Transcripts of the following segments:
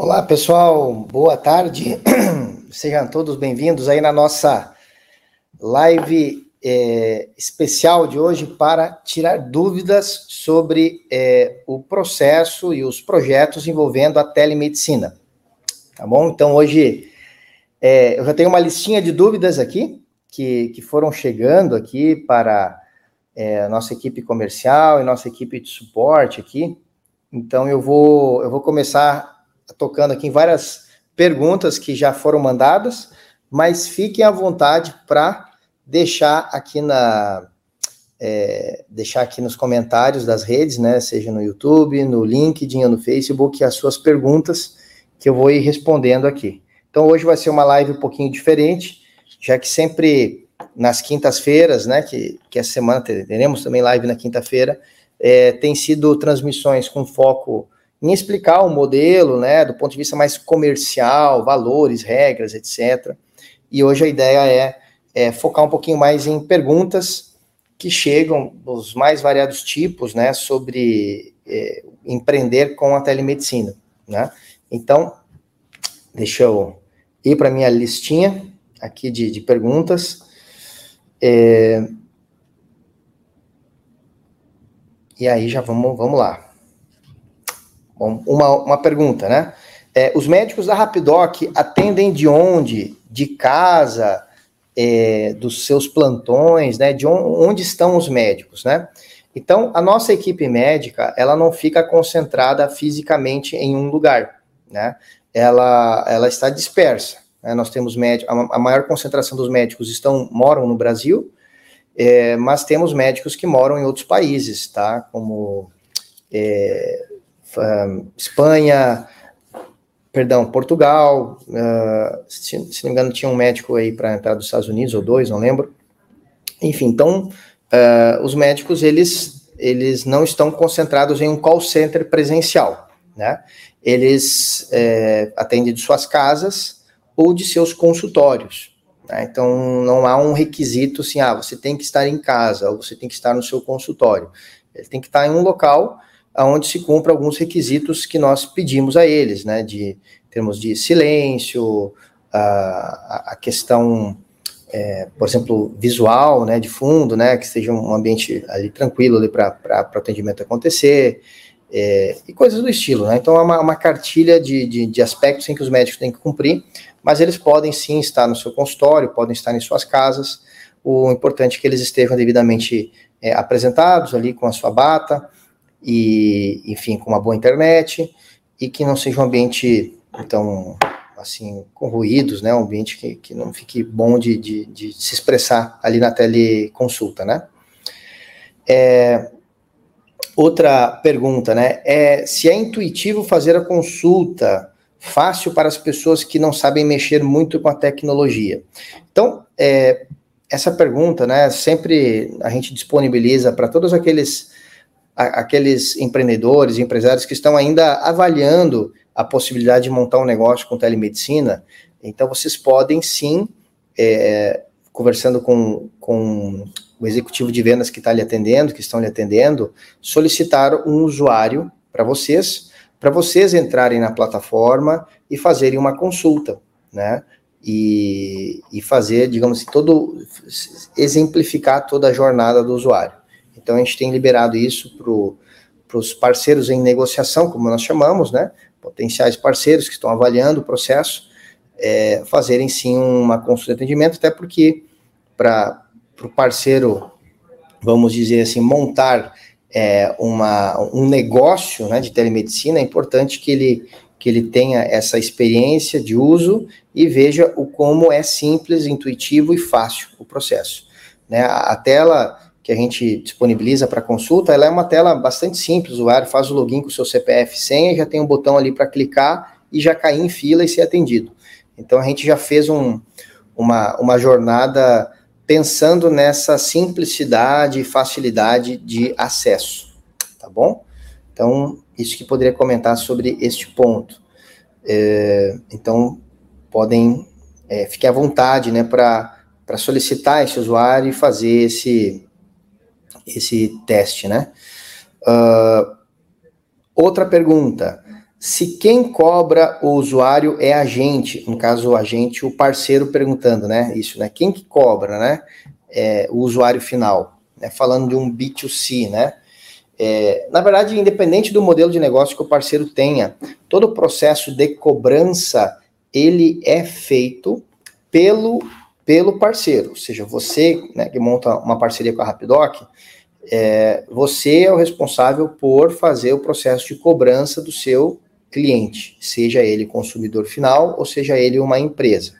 Olá, pessoal, boa tarde. Sejam todos bem-vindos aí na nossa live é, especial de hoje para tirar dúvidas sobre é, o processo e os projetos envolvendo a telemedicina. Tá bom? Então, hoje é, eu já tenho uma listinha de dúvidas aqui que, que foram chegando aqui para é, a nossa equipe comercial e nossa equipe de suporte aqui. Então, eu vou, eu vou começar tocando aqui em várias perguntas que já foram mandadas, mas fiquem à vontade para deixar aqui na é, deixar aqui nos comentários das redes, né, seja no YouTube, no LinkedIn ou no Facebook, as suas perguntas que eu vou ir respondendo aqui. Então hoje vai ser uma live um pouquinho diferente, já que sempre nas quintas-feiras, né, que, que essa semana teremos também live na quinta-feira, é, tem sido transmissões com foco em explicar o modelo, né, do ponto de vista mais comercial, valores, regras, etc. E hoje a ideia é, é focar um pouquinho mais em perguntas que chegam dos mais variados tipos, né, sobre é, empreender com a telemedicina, né? Então, deixa eu ir para minha listinha aqui de, de perguntas. É, e aí já vamos, vamos lá. Bom, uma, uma pergunta, né? É, os médicos da Rapidoc atendem de onde? De casa, é, dos seus plantões, né? De onde estão os médicos, né? Então, a nossa equipe médica, ela não fica concentrada fisicamente em um lugar, né? Ela, ela está dispersa. Né? Nós temos médicos, a, maior concentração dos médicos estão moram no Brasil, é, mas temos médicos que moram em outros países, tá? Como é, Espanha, perdão, Portugal, uh, se, se, não me engano, tinha um médico aí para entrar dos Estados Unidos, ou dois, não lembro. Enfim, então, uh, os médicos, eles, eles não estão concentrados em um call center presencial, né? Eles é, atendem de suas casas ou de seus consultórios. Né? Então, não há um requisito assim, ah, você tem que estar em casa, ou você tem que estar no seu consultório. Ele tem que estar em um local onde se cumpra alguns requisitos que nós pedimos a eles, né, de termos de silêncio, a, a questão, é, por exemplo, visual, né, de fundo, né, que seja um ambiente ali tranquilo ali para o atendimento acontecer, é, e coisas do estilo, né, então é uma, uma cartilha de, de, de aspectos em que os médicos têm que cumprir, mas eles podem sim estar no seu consultório, podem estar em suas casas, o importante é que eles estejam devidamente é, apresentados ali com a sua bata, e, enfim, com uma boa internet e que não seja um ambiente, então, assim, com ruídos, né? Um ambiente que, que não fique bom de, de, de se expressar ali na teleconsulta, né? É, outra pergunta, né? É se é intuitivo fazer a consulta fácil para as pessoas que não sabem mexer muito com a tecnologia. Então, é, essa pergunta, né? Sempre a gente disponibiliza para todos aqueles aqueles empreendedores, empresários que estão ainda avaliando a possibilidade de montar um negócio com telemedicina, então vocês podem sim, é, conversando com, com o executivo de vendas que está lhe atendendo, que estão lhe atendendo, solicitar um usuário para vocês, para vocês entrarem na plataforma e fazerem uma consulta, né? E, e fazer, digamos assim, todo, exemplificar toda a jornada do usuário. Então a gente tem liberado isso para os parceiros em negociação, como nós chamamos, né? Potenciais parceiros que estão avaliando o processo, é, fazerem sim uma consulta de atendimento, até porque para o parceiro, vamos dizer assim, montar é, uma, um negócio né, de telemedicina, é importante que ele, que ele tenha essa experiência de uso e veja o como é simples, intuitivo e fácil o processo. Né? A tela que a gente disponibiliza para consulta, ela é uma tela bastante simples, o usuário faz o login com o seu CPF senha, já tem um botão ali para clicar e já cair em fila e ser atendido. Então a gente já fez um, uma, uma jornada pensando nessa simplicidade e facilidade de acesso, tá bom? Então, isso que poderia comentar sobre este ponto. É, então, podem, é, fiquem à vontade, né, para solicitar esse usuário e fazer esse, esse teste, né? Uh, outra pergunta. se quem cobra o usuário é a gente, no caso a gente, o parceiro perguntando, né? Isso, né? Quem que cobra, né? É, o usuário final, né? Falando de um B2C, né? É, na verdade, independente do modelo de negócio que o parceiro tenha, todo o processo de cobrança ele é feito pelo pelo parceiro, ou seja, você né, que monta uma parceria com a Rapidoc, é, você é o responsável por fazer o processo de cobrança do seu cliente, seja ele consumidor final ou seja ele uma empresa.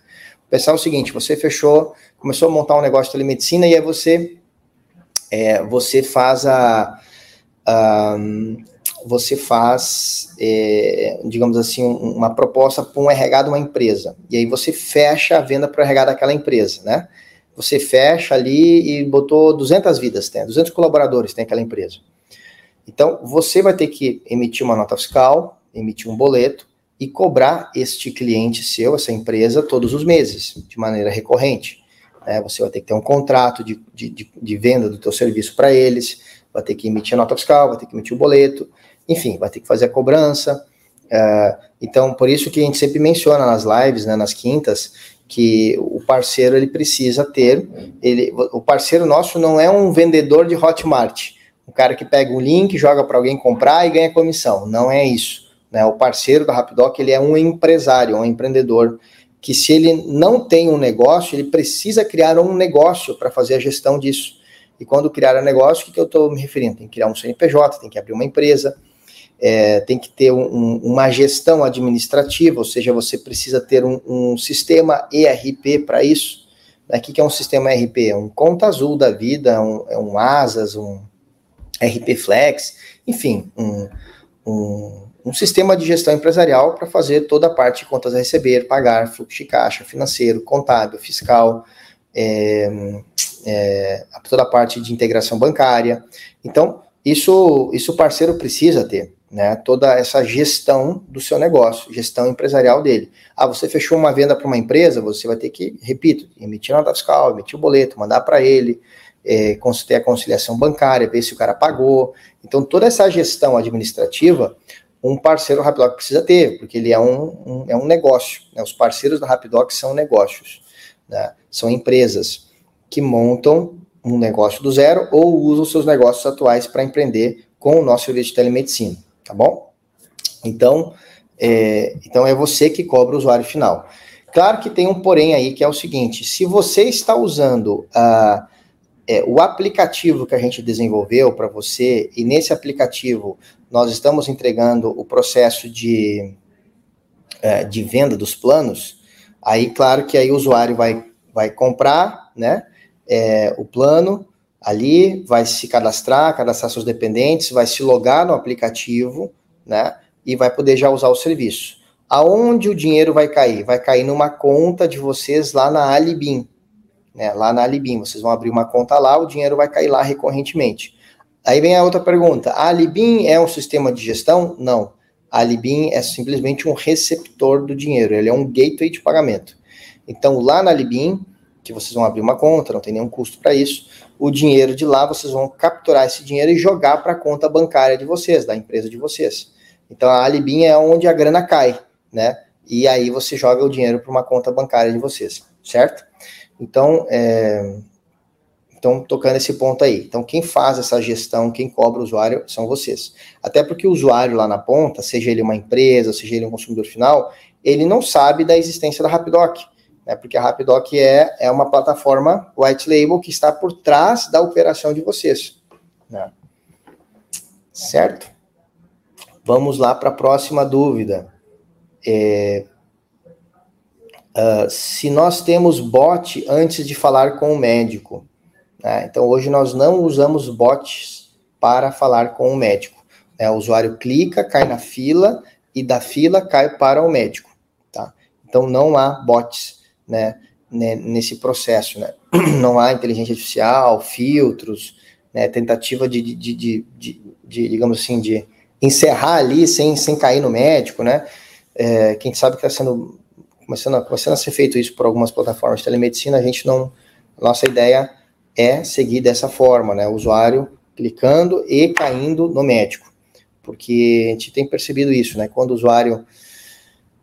Pensar o seguinte: você fechou, começou a montar um negócio de telemedicina e aí você é, você faz a, a você faz, é, digamos assim, uma proposta para um RH de uma empresa. E aí você fecha a venda para o RH daquela empresa, né? Você fecha ali e botou 200 vidas, tem 200 colaboradores tem aquela empresa. Então, você vai ter que emitir uma nota fiscal, emitir um boleto e cobrar este cliente seu, essa empresa, todos os meses, de maneira recorrente. É, você vai ter que ter um contrato de, de, de, venda do teu serviço para eles, vai ter que emitir a nota fiscal, vai ter que emitir o boleto, enfim, vai ter que fazer a cobrança. É, então, por isso que a gente sempre menciona nas lives, né, nas quintas, que o parceiro ele precisa ter, ele, o parceiro nosso não é um vendedor de Hotmart, um cara que pega um link, joga para alguém comprar e ganha comissão. Não é isso. Né? O parceiro da Rapidoc ele é um empresário, um empreendedor que se ele não tem um negócio, ele precisa criar um negócio para fazer a gestão disso. E quando criar um negócio, o que, que eu estou me referindo? Tem que criar um CNPJ, tem que abrir uma empresa, é, tem que ter um, uma gestão administrativa, ou seja, você precisa ter um, um sistema ERP para isso. Né? O que, que é um sistema ERP? É um conta azul da vida, um, é um Asas, um RP Flex, enfim, um, um sistema de gestão empresarial para fazer toda a parte de contas a receber, pagar, fluxo de caixa, financeiro, contábil, fiscal, é, é, toda a parte de integração bancária. Então, isso o parceiro precisa ter, né? Toda essa gestão do seu negócio, gestão empresarial dele. Ah, você fechou uma venda para uma empresa, você vai ter que, repito, emitir nota fiscal, emitir o boleto, mandar para ele, é, ter a conciliação bancária, ver se o cara pagou. Então, toda essa gestão administrativa, um parceiro Rapidoc precisa ter, porque ele é um, um é um negócio. Né? Os parceiros da Rapidoc são negócios, né? são empresas que montam um negócio do zero ou usam seus negócios atuais para empreender com o nosso serviço de telemedicina, tá bom? Então, é, então é você que cobra o usuário final. Claro que tem um porém aí que é o seguinte: se você está usando uh, é, o aplicativo que a gente desenvolveu para você e nesse aplicativo nós estamos entregando o processo de, é, de venda dos planos, aí claro que aí o usuário vai, vai comprar né, é, o plano ali, vai se cadastrar, cadastrar seus dependentes, vai se logar no aplicativo, né, e vai poder já usar o serviço. Aonde o dinheiro vai cair? Vai cair numa conta de vocês lá na Alibim, né, lá na Alibim, vocês vão abrir uma conta lá, o dinheiro vai cair lá recorrentemente. Aí vem a outra pergunta: a Alibim é um sistema de gestão? Não. A Alibim é simplesmente um receptor do dinheiro, ele é um gateway de pagamento. Então, lá na Alibim, que vocês vão abrir uma conta, não tem nenhum custo para isso, o dinheiro de lá vocês vão capturar esse dinheiro e jogar para a conta bancária de vocês, da empresa de vocês. Então, a Alibim é onde a grana cai, né? E aí você joga o dinheiro para uma conta bancária de vocês, certo? Então, é, então, tocando esse ponto aí. Então, quem faz essa gestão, quem cobra o usuário, são vocês. Até porque o usuário lá na ponta, seja ele uma empresa, seja ele um consumidor final, ele não sabe da existência da Rapidoc. Né? Porque a Rapidoc é, é uma plataforma white label que está por trás da operação de vocês. Né? Certo? Vamos lá para a próxima dúvida. É, uh, se nós temos bot antes de falar com o médico, né? Então, hoje nós não usamos bots para falar com o médico. Né? O usuário clica, cai na fila e da fila cai para o médico. Tá? Então, não há bots né, nesse processo. Né? Não há inteligência artificial, filtros, né, tentativa de, de, de, de, digamos assim, de encerrar ali sem, sem cair no médico. Né? É, quem sabe que está sendo começando, começando a ser feito isso por algumas plataformas de telemedicina, a gente não. Nossa ideia é seguir dessa forma, né? O usuário clicando e caindo no médico. Porque a gente tem percebido isso, né? Quando o usuário,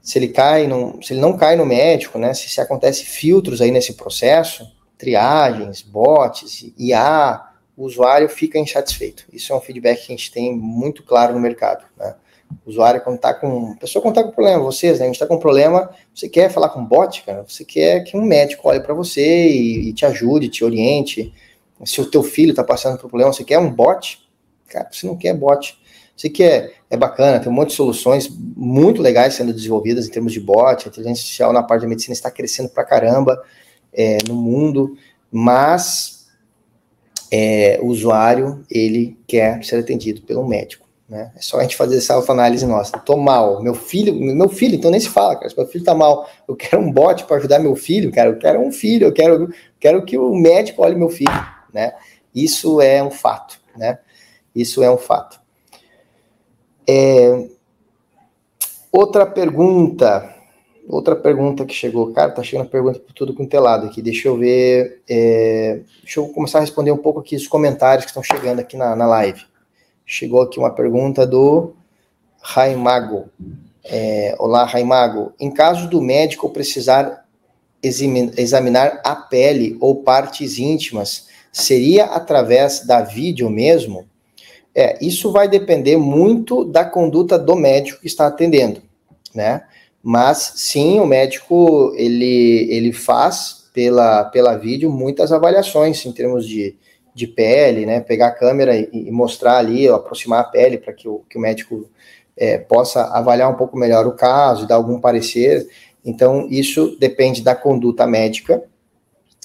se ele cai, se ele não cai no médico, né? Se, se acontece filtros aí nesse processo, triagens, bots, IA, o usuário fica insatisfeito. Isso é um feedback que a gente tem muito claro no mercado, né? O usuário, quando está com. A pessoa, quando está com problema, vocês, né? A gente está com problema, você quer falar com um bot, cara? Você quer que um médico olhe para você e, e, te ajude, te oriente. Se o teu filho está passando por problema, você quer um bot? Cara, você não quer bot. Você quer, é bacana, tem um monte de soluções muito legais sendo desenvolvidas em termos de bot, a inteligência artificial na parte da medicina está crescendo pra caramba é, no mundo, mas é, o usuário, ele quer ser atendido pelo médico. Né? É só a gente fazer essa autoanálise nossa. Tô mal, meu filho, meu filho, então nem se fala, cara. Se meu filho tá mal, eu quero um bot para ajudar meu filho, cara. Eu quero um filho, eu quero, quero que o médico olhe meu filho, né? Isso é um fato, né? Isso é um fato. É... Outra pergunta, outra pergunta que chegou, cara, tá chegando pergunta por tudo com telado aqui. Deixa eu ver, é... deixa eu começar a responder um pouco aqui os comentários que estão chegando aqui na, na live. Chegou aqui uma pergunta do Raimago. É, Olá, Raimago. Em caso do médico precisar examinar a pele ou partes íntimas, seria através da vídeo mesmo? É, isso vai depender muito da conduta do médico que está atendendo, né? Mas sim, o médico ele, ele faz pela, pela vídeo muitas avaliações em termos de de pele, né? Pegar a câmera e, e mostrar ali, aproximar a pele para que o, que o médico é, possa avaliar um pouco melhor o caso, dar algum parecer. Então, isso depende da conduta médica,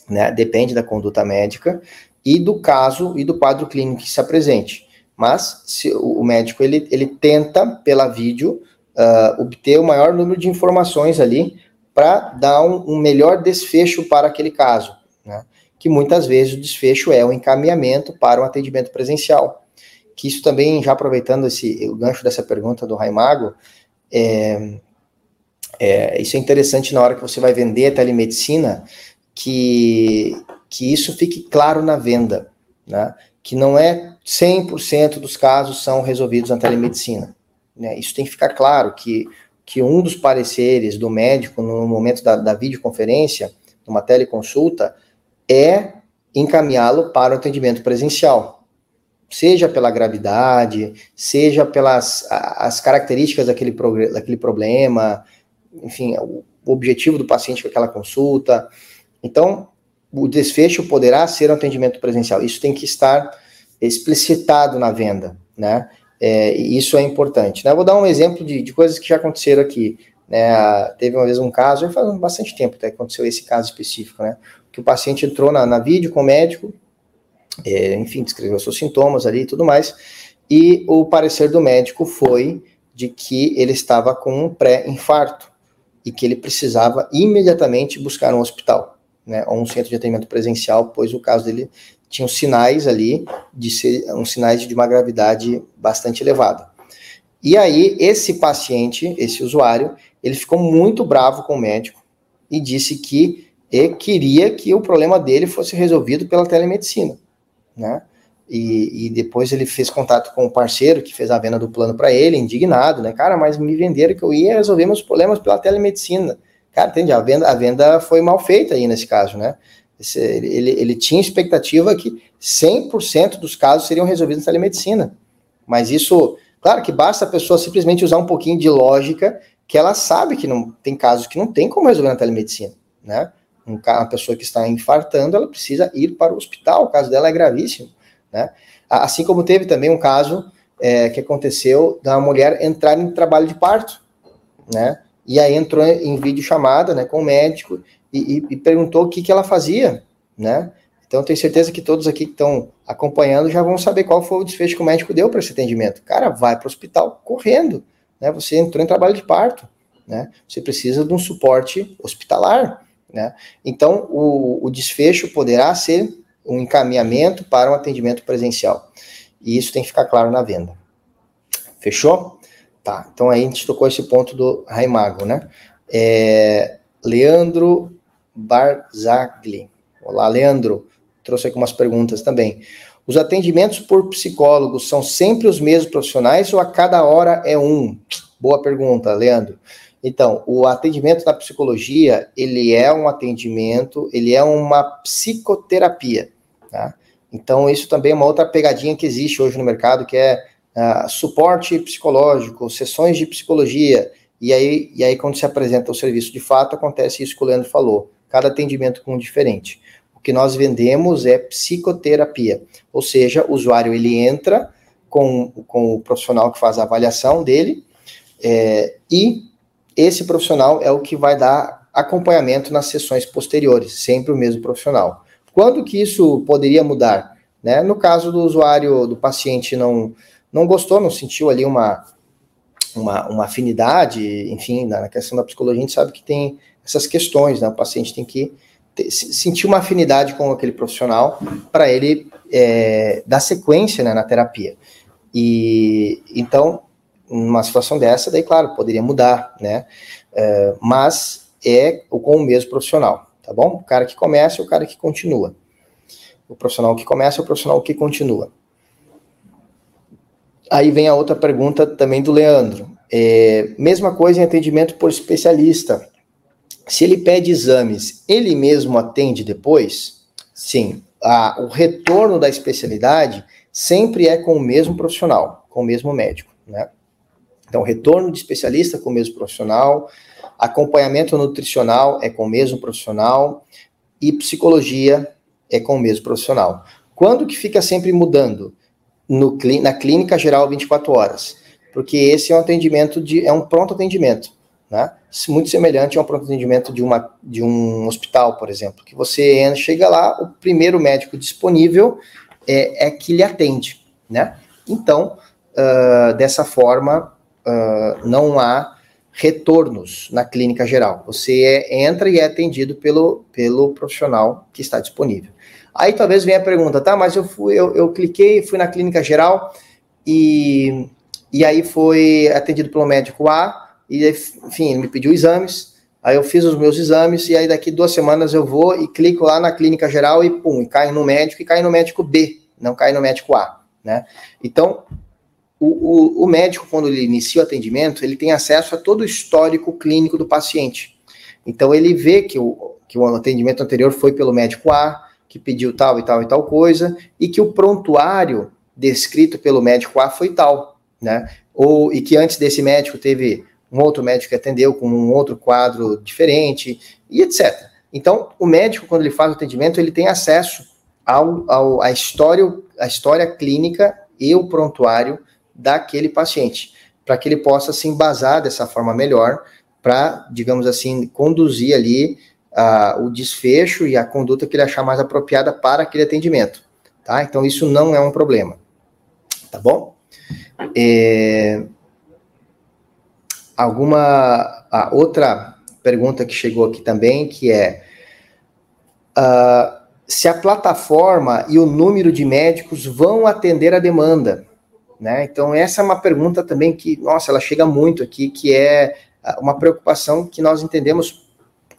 né? Depende da conduta médica e do caso e do quadro clínico que se apresente. Mas se o médico ele, ele tenta, pela vídeo, uh, obter o maior número de informações ali para dar um, um melhor desfecho para aquele caso. Né? que muitas vezes o desfecho é o encaminhamento para um atendimento presencial. Que isso também, já aproveitando esse, o gancho dessa pergunta do Raimago, é, é, isso é interessante na hora que você vai vender a telemedicina, que, que isso fique claro na venda, né? que não é 100% dos casos são resolvidos na telemedicina. Né? Isso tem que ficar claro, que, que um dos pareceres do médico no momento da, da videoconferência, numa teleconsulta, é encaminhá-lo para o atendimento presencial, seja pela gravidade, seja pelas as características daquele, daquele problema, enfim, o objetivo do paciente com aquela consulta. Então, o desfecho poderá ser um atendimento presencial. Isso tem que estar explicitado na venda, né? É, isso é importante. Né? Vou dar um exemplo de, de coisas que já aconteceram aqui. Né? Teve uma vez um caso, já faz bastante tempo até que aconteceu esse caso específico, né? que o paciente entrou na, na vídeo com o médico, é, enfim, descreveu seus sintomas ali e tudo mais, e o parecer do médico foi de que ele estava com um pré-infarto e que ele precisava imediatamente buscar um hospital, né, um centro de atendimento presencial, pois o caso dele tinha sinais ali de ser um sinais de uma gravidade bastante elevada. E aí esse paciente, esse usuário, ele ficou muito bravo com o médico e disse que e queria que o problema dele fosse resolvido pela telemedicina, né? E, e, depois ele fez contato com o parceiro que fez a venda do plano para ele, indignado, né? Cara, mas me venderam que eu ia resolver meus problemas pela telemedicina. Cara, entende? A venda, a venda foi mal feita aí nesse caso, né? Esse, ele, ele tinha expectativa que 100% dos casos seriam resolvidos na telemedicina. Mas isso, claro que basta a pessoa simplesmente usar um pouquinho de lógica, que ela sabe que não tem casos que não tem como resolver na telemedicina, né? uma pessoa que está infartando, ela precisa ir para o hospital, o caso dela é gravíssimo, né? Assim como teve também um caso é, que aconteceu da mulher entrar em trabalho de parto, né? E aí entrou em vídeo chamada, né, com o médico e, e, e perguntou o que, que ela fazia, né? Então, tenho certeza que todos aqui que estão acompanhando já vão saber qual foi o desfecho que o médico deu para esse atendimento. Cara, vai para o hospital correndo, né? Você entrou em trabalho de parto, né? Você precisa de um suporte hospitalar, né? Então, o, o desfecho poderá ser um encaminhamento para um atendimento presencial. E isso tem que ficar claro na venda. Fechou? Tá, então aí a gente tocou esse ponto do Raimago, né? É, Leandro Barzagli. Olá, Leandro. Trouxe aqui umas perguntas também. Os atendimentos por psicólogos são sempre os mesmos profissionais ou a cada hora é um? Boa pergunta, Leandro. Então, o atendimento na psicologia, ele é um atendimento, ele é uma psicoterapia, tá? Então, isso também é uma outra pegadinha que existe hoje no mercado, que é uh, suporte psicológico, sessões de psicologia, e aí, e aí quando se apresenta o serviço de fato, acontece isso que o Leandro falou, cada atendimento com um diferente. O que nós vendemos é psicoterapia, ou seja, o usuário ele entra com, com o profissional que faz a avaliação dele, é, e esse profissional é o que vai dar acompanhamento nas sessões posteriores, sempre o mesmo profissional. Quando que isso poderia mudar? Né? No caso do usuário, do paciente não, não gostou, não sentiu ali uma, uma, uma afinidade, enfim, na questão da psicologia a gente sabe que tem essas questões, né? O paciente tem que ter, sentir uma afinidade com aquele profissional para ele é, dar sequência né, na terapia. E então, numa situação dessa, daí, claro, poderia mudar, né? É, mas é com o mesmo profissional tá bom? O cara que começa e o cara que continua. O profissional que começa e o profissional que continua. Aí vem a outra pergunta também do Leandro. É, mesma coisa em atendimento por especialista. Se ele pede exames, ele mesmo atende depois? Sim. A, o retorno da especialidade sempre é com o mesmo profissional, com o mesmo médico, né? Então, retorno de especialista com o mesmo profissional, Acompanhamento nutricional é com o mesmo profissional e psicologia é com o mesmo profissional. Quando que fica sempre mudando? No, na clínica geral 24 horas. Porque esse é um atendimento de é um pronto atendimento, né? Muito semelhante a um pronto atendimento de uma de um hospital, por exemplo, que você chega lá, o primeiro médico disponível é, é que lhe atende, né? Então, uh, dessa forma, uh, não há retornos na clínica geral. Você é, entra e é atendido pelo, pelo profissional que está disponível. Aí talvez venha a pergunta, tá, mas eu fui, eu, eu cliquei, fui na clínica geral e, e aí foi atendido pelo médico A, e enfim, ele me pediu exames, aí eu fiz os meus exames, e aí daqui duas semanas eu vou e clico lá na clínica geral e pum, cai no médico e cai no médico B, não cai no médico A, né? Então, o, o, o, médico, quando ele inicia o atendimento, ele tem acesso a todo o histórico clínico do paciente. Então, ele vê que o, que o atendimento anterior foi pelo médico A, que pediu tal e tal e tal coisa, e que o prontuário descrito pelo médico A foi tal, né? Ou, e que antes desse médico teve um outro médico que atendeu com um outro quadro diferente, e etc. Então, o médico, quando ele faz o atendimento, ele tem acesso ao, ao, à história, à história clínica e o prontuário daquele paciente, para que ele possa se embasar dessa forma melhor, para, digamos assim, conduzir ali uh, o desfecho e a conduta que ele achar mais apropriada para aquele atendimento, tá? Então, isso não é um problema, tá bom? É... Alguma outra pergunta que chegou aqui também, que é uh, se a plataforma e o número de médicos vão atender a demanda. Né? Então, essa é uma pergunta também que, nossa, ela chega muito aqui, que é uma preocupação que nós entendemos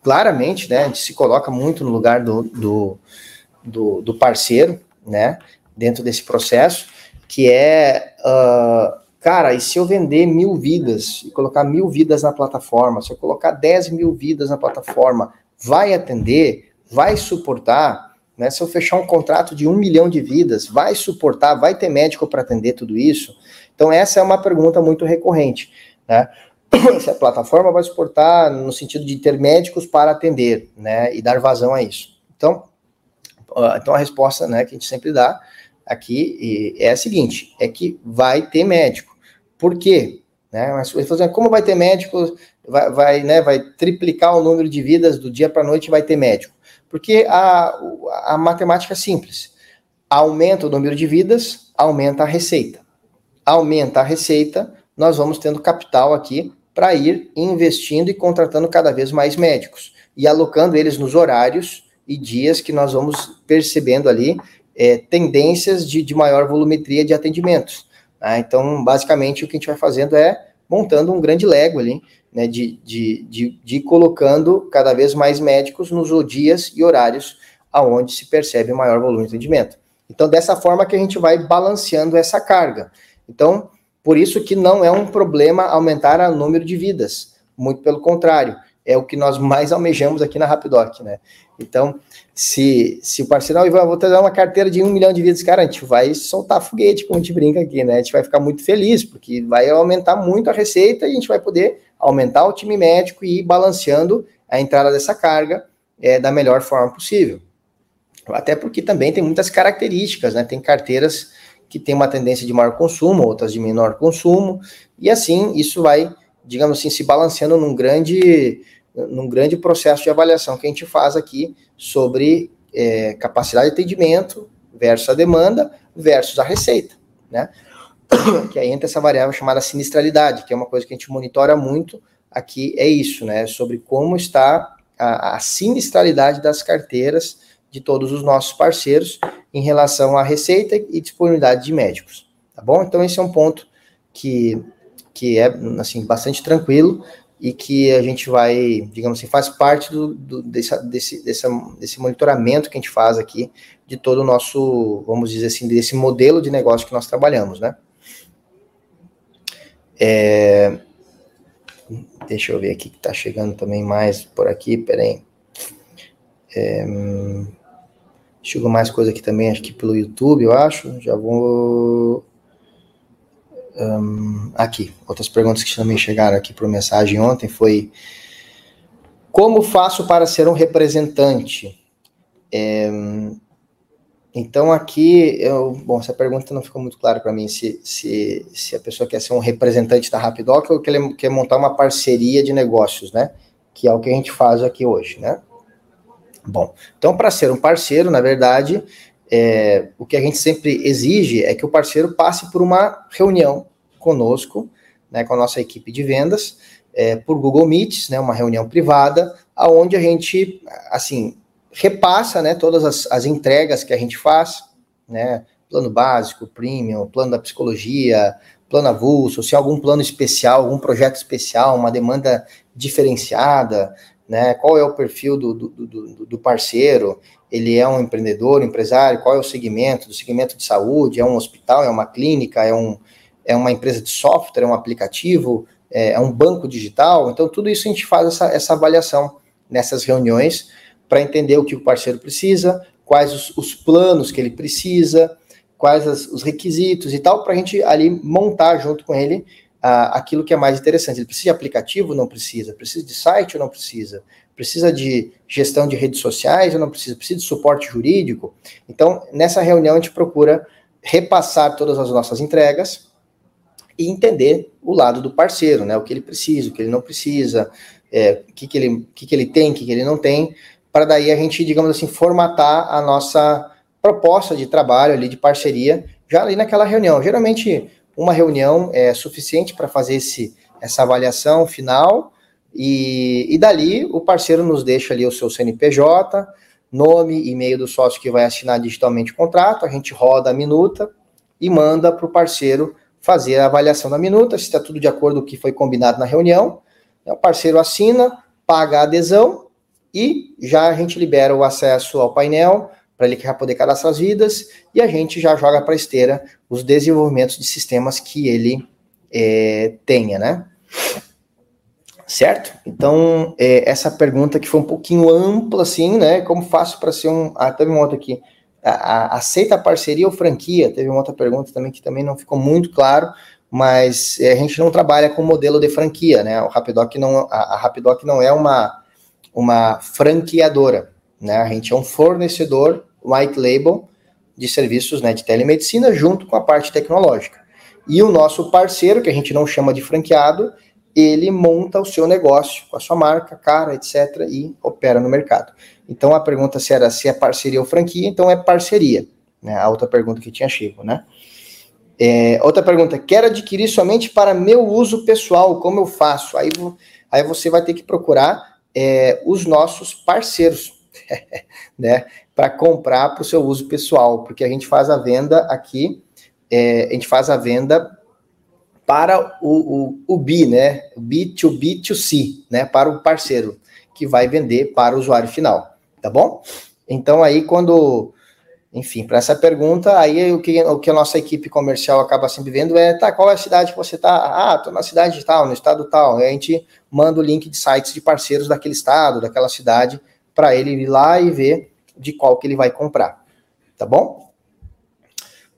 claramente, né? A gente se coloca muito no lugar do, do, do, do parceiro, né? Dentro desse processo, que é, uh, cara, e se eu vender mil vidas e colocar mil vidas na plataforma, se eu colocar 10 mil vidas na plataforma, vai atender, vai suportar? Né? Se eu fechar um contrato de um milhão de vidas, vai suportar, vai ter médico para atender tudo isso? Então, essa é uma pergunta muito recorrente. Né? Se a plataforma vai suportar no sentido de ter médicos para atender né? e dar vazão a isso. Então, então a resposta né, que a gente sempre dá aqui é a seguinte: é que vai ter médico. Por quê? Né? Mas assim, como vai ter médico? Vai, vai, né, vai triplicar o número de vidas do dia para a noite vai ter médico. Porque a, a matemática é simples. Aumenta o número de vidas, aumenta a receita. Aumenta a receita, nós vamos tendo capital aqui para ir investindo e contratando cada vez mais médicos e alocando eles nos horários e dias que nós vamos percebendo ali é, tendências de, de maior volumetria de atendimentos. Tá? Então, basicamente, o que a gente vai fazendo é montando um grande Lego ali, né, de, de, de, de colocando cada vez mais médicos nos dias e horários aonde se percebe maior volume de atendimento. Então, dessa forma que a gente vai balanceando essa carga. Então, por isso que não é um problema aumentar o número de vidas. Muito pelo contrário, é o que nós mais almejamos aqui na Rapidoc, né? Então, se, se o parceiro, Ivan, vou te dar uma carteira de um milhão de vidas, cara, a gente vai soltar foguete, como a gente brinca aqui, né? A gente vai ficar muito feliz, porque vai aumentar muito a receita e a gente vai poder aumentar o time médico e ir balanceando a entrada dessa carga é, da melhor forma possível. Até porque também tem muitas características, né? Tem carteiras que têm uma tendência de maior consumo, outras de menor consumo, e assim isso vai, digamos assim, se balanceando num grande, num grande processo de avaliação que a gente faz aqui sobre é, capacidade de atendimento versus a demanda versus a receita, né? Que aí entra essa variável chamada sinistralidade, que é uma coisa que a gente monitora muito aqui, é isso, né? Sobre como está a, a sinistralidade das carteiras de todos os nossos parceiros em relação à receita e disponibilidade de médicos, tá bom? Então esse é um ponto que, que é assim bastante tranquilo e que a gente vai, digamos assim, faz parte do, do desse, desse, monitoramento que a gente faz aqui de todo o nosso, vamos dizer assim, desse modelo de negócio que nós trabalhamos, né? É, deixa eu ver aqui que tá chegando também mais por aqui, peraí. É, Chegou mais coisa aqui também, acho que pelo YouTube, eu acho. Já vou. Um, aqui, outras perguntas que também chegaram aqui por mensagem ontem foi como faço para ser um representante? É, então aqui, eu, bom, essa pergunta não ficou muito clara para mim se, se, se a pessoa quer ser um representante da Rapidoc ou quer, quer montar uma parceria de negócios, né? Que é o que a gente faz aqui hoje, né? Bom, então para ser um parceiro, na verdade, é, o que a gente sempre exige é que o parceiro passe por uma reunião conosco, né, com a nossa equipe de vendas, é, por Google Meets, né, uma reunião privada, aonde a gente, assim, repassa, né, todas as, as entregas que a gente faz, né, plano básico, premium, plano da psicologia, plano avulso, se algum plano especial, algum projeto especial, uma demanda diferenciada, né? Qual é o perfil do, do, do, do, parceiro? Ele é um empreendedor, empresário? Qual é o segmento? Do segmento de saúde? É um hospital? É uma clínica? É, um, é uma empresa de software? É um aplicativo? É, é um banco digital? Então, tudo isso a gente faz essa, essa avaliação nessas reuniões para entender o que o parceiro precisa, quais os, os planos que ele precisa, quais as, os requisitos e tal, para a gente ali montar junto com ele aquilo que é mais interessante. Ele precisa de aplicativo? Não precisa. Precisa de site ou não precisa? Precisa de gestão de redes sociais não precisa? Precisa de suporte jurídico? Então, nessa reunião, a gente procura repassar todas as nossas entregas e entender o lado do parceiro, né? O que ele precisa, o que ele não precisa, é, o que, que, ele, que, que ele tem, o que, que ele não tem, para daí a gente, digamos assim, formatar a nossa proposta de trabalho ali, de parceria, já ali naquela reunião. Geralmente, uma reunião é suficiente para fazer esse, essa avaliação final e, e dali o parceiro nos deixa ali o seu CNPJ, nome, e-mail do sócio que vai assinar digitalmente o contrato, a gente roda a minuta e manda para o parceiro fazer a avaliação da minuta, se está tudo de acordo com o que foi combinado na reunião. O parceiro assina, paga a adesão e já a gente libera o acesso ao painel, para ele já poder cadastrar as vidas, e a gente já joga para esteira os desenvolvimentos de sistemas que ele é, tenha, né? Certo? Então, é, essa pergunta que foi um pouquinho ampla, assim, né? Como faço para ser um. Ah, teve uma outra aqui. A, a, aceita parceria ou franquia? Teve uma outra pergunta também que também não ficou muito claro, mas é, a gente não trabalha com modelo de franquia, né? O Rapidoc não, a, a Rapidoc não é uma, uma franqueadora, né? A gente é um fornecedor white label de serviços né, de telemedicina junto com a parte tecnológica. E o nosso parceiro, que a gente não chama de franqueado, ele monta o seu negócio com a sua marca, cara, etc., e opera no mercado. Então a pergunta se era se é parceria ou franquia, então é parceria. Né? A outra pergunta que tinha chego, né? É, outra pergunta, quero adquirir somente para meu uso pessoal, como eu faço? Aí, aí você vai ter que procurar é, os nossos parceiros, né? para comprar para o seu uso pessoal, porque a gente faz a venda aqui, é, a gente faz a venda para o, o, o B, né? B2B2C, né? Para o parceiro que vai vender para o usuário final, tá bom? Então aí quando enfim, para essa pergunta, aí o que, o que a nossa equipe comercial acaba sempre vendo é, tá, qual é a cidade que você tá? Ah, tô na cidade tal, no estado tal. Aí a gente manda o link de sites de parceiros daquele estado, daquela cidade, para ele ir lá e ver de qual que ele vai comprar. Tá bom?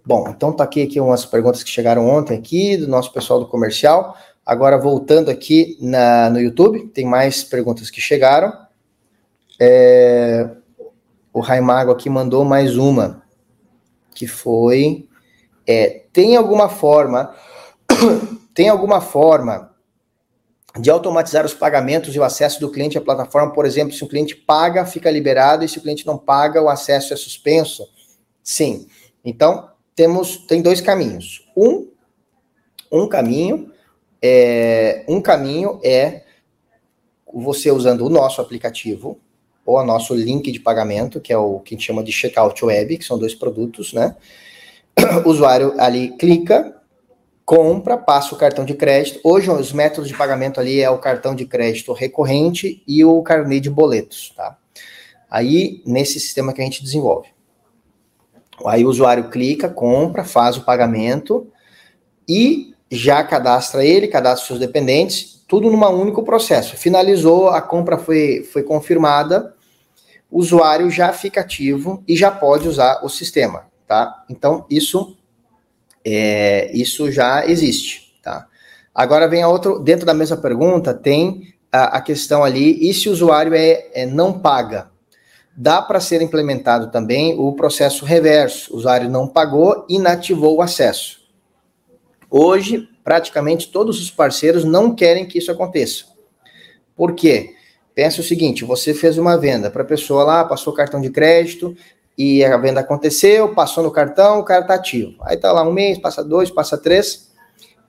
Bom, então tá aqui, aqui umas perguntas que chegaram ontem aqui do nosso pessoal do comercial. Agora voltando aqui na, no YouTube, tem mais perguntas que chegaram. É, o Raimago aqui mandou mais uma, que foi: é, tem alguma forma, tem alguma forma de automatizar os pagamentos e o acesso do cliente à plataforma? Por exemplo, se o cliente paga, fica liberado, e se o cliente não paga, o acesso é suspenso? Sim. Então, temos tem dois caminhos. Um, um caminho é um caminho é você usando o nosso aplicativo, ou a nosso link de pagamento, que é o que a gente chama de checkout web, que são dois produtos, né? O usuário ali clica, compra, passa o cartão de crédito. Hoje os métodos de pagamento ali é o cartão de crédito recorrente e o carnê de boletos, tá? Aí nesse sistema que a gente desenvolve. Aí o usuário clica, compra, faz o pagamento e já cadastra ele, cadastra seus dependentes, tudo num único processo. Finalizou, a compra foi, foi confirmada, o usuário já fica ativo e já pode usar o sistema, tá? Então, isso, é, isso já existe, tá? Agora vem a outra, dentro da mesma pergunta, tem a, a questão ali, e se o usuário é, é não paga? Dá para ser implementado também o processo reverso, o usuário não pagou, inativou o acesso. Hoje, praticamente todos os parceiros não querem que isso aconteça. Por quê? Pensa o seguinte: você fez uma venda para a pessoa lá, passou cartão de crédito e a venda aconteceu, passou no cartão, o cara está ativo. Aí tá lá um mês, passa dois, passa três,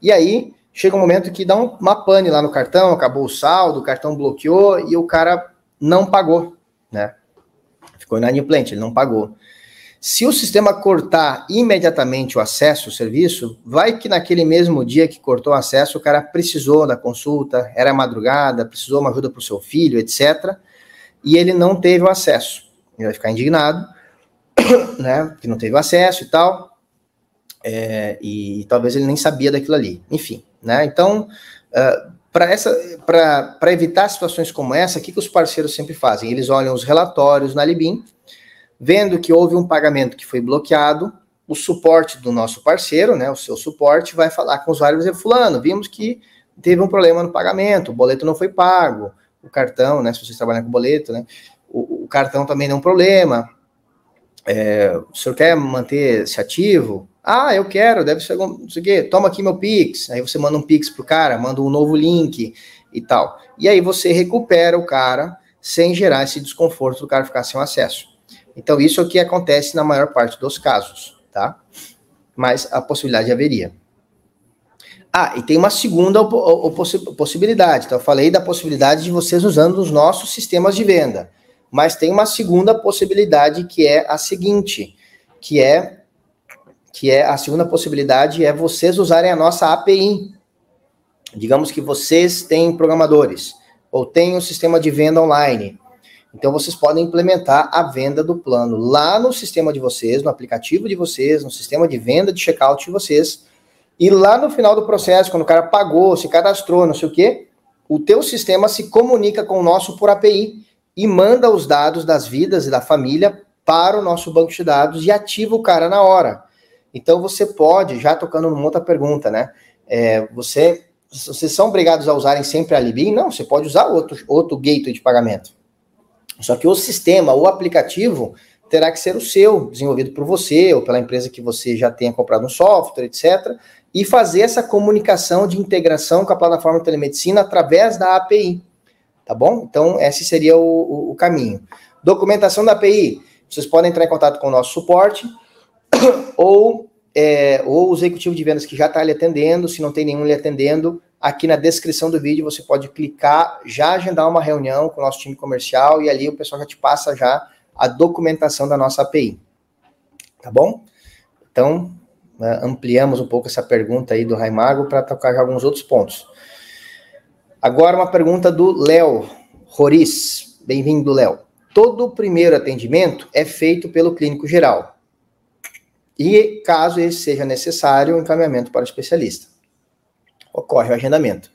e aí chega um momento que dá uma pane lá no cartão, acabou o saldo, o cartão bloqueou e o cara não pagou, né? Ficou inadimplente, ele não pagou. Se o sistema cortar imediatamente o acesso ao serviço, vai que naquele mesmo dia que cortou o acesso, o cara precisou da consulta, era madrugada, precisou uma ajuda para o seu filho, etc. E ele não teve o acesso. Ele vai ficar indignado, né? Que não teve acesso e tal. É, e talvez ele nem sabia daquilo ali. Enfim, né? Então, uh, para evitar situações como essa, o que, que os parceiros sempre fazem? Eles olham os relatórios na Libin Vendo que houve um pagamento que foi bloqueado, o suporte do nosso parceiro, né, o seu suporte, vai falar com o usuário e dizer, fulano, vimos que teve um problema no pagamento, o boleto não foi pago, o cartão, né, se vocês trabalham com boleto, né, o, o cartão também deu um problema, é, o senhor quer manter-se ativo? Ah, eu quero, deve ser, não sei o quê, toma aqui meu Pix, aí você manda um Pix pro cara, manda um novo link e tal, e aí você recupera o cara sem gerar esse desconforto do cara ficar sem acesso. Então, isso é o que acontece na maior parte dos casos, tá? Mas a possibilidade haveria. Ah, e tem uma segunda possibilidade. Então, eu falei da possibilidade de vocês usando os nossos sistemas de venda. Mas tem uma segunda possibilidade que é a seguinte, que é que é a segunda possibilidade é vocês usarem a nossa API. Digamos que vocês têm programadores ou têm um sistema de venda online então vocês podem implementar a venda do plano lá no sistema de vocês, no aplicativo de vocês, no sistema de venda de checkout de vocês. E lá no final do processo, quando o cara pagou, se cadastrou, não sei o quê, o teu sistema se comunica com o nosso por API e manda os dados das vidas e da família para o nosso banco de dados e ativa o cara na hora. Então você pode, já tocando numa outra pergunta, né? É, você, vocês são obrigados a usarem sempre a Libin? Não, você pode usar outro, outro gateway de pagamento. Só que o sistema, o aplicativo, terá que ser o seu, desenvolvido por você ou pela empresa que você já tenha comprado um software, etc. E fazer essa comunicação de integração com a plataforma de telemedicina através da API. Tá bom? Então, esse seria o, o, caminho. Documentação da API. Vocês podem entrar em contato com o nosso suporte ou, é, ou o executivo de vendas que já está lhe atendendo, se não tem nenhum lhe atendendo, Aqui na descrição do vídeo você pode clicar, já agendar uma reunião com o nosso time comercial e ali o pessoal já te passa já a documentação da nossa API. Tá bom? Então, né, ampliamos um pouco essa pergunta aí do Raimago para tocar alguns outros pontos. Agora uma pergunta do Léo Roriz. Bem-vindo, Léo. Todo o primeiro atendimento é feito pelo clínico geral. E caso esse seja necessário, o encaminhamento para o especialista. Ocorre o agendamento.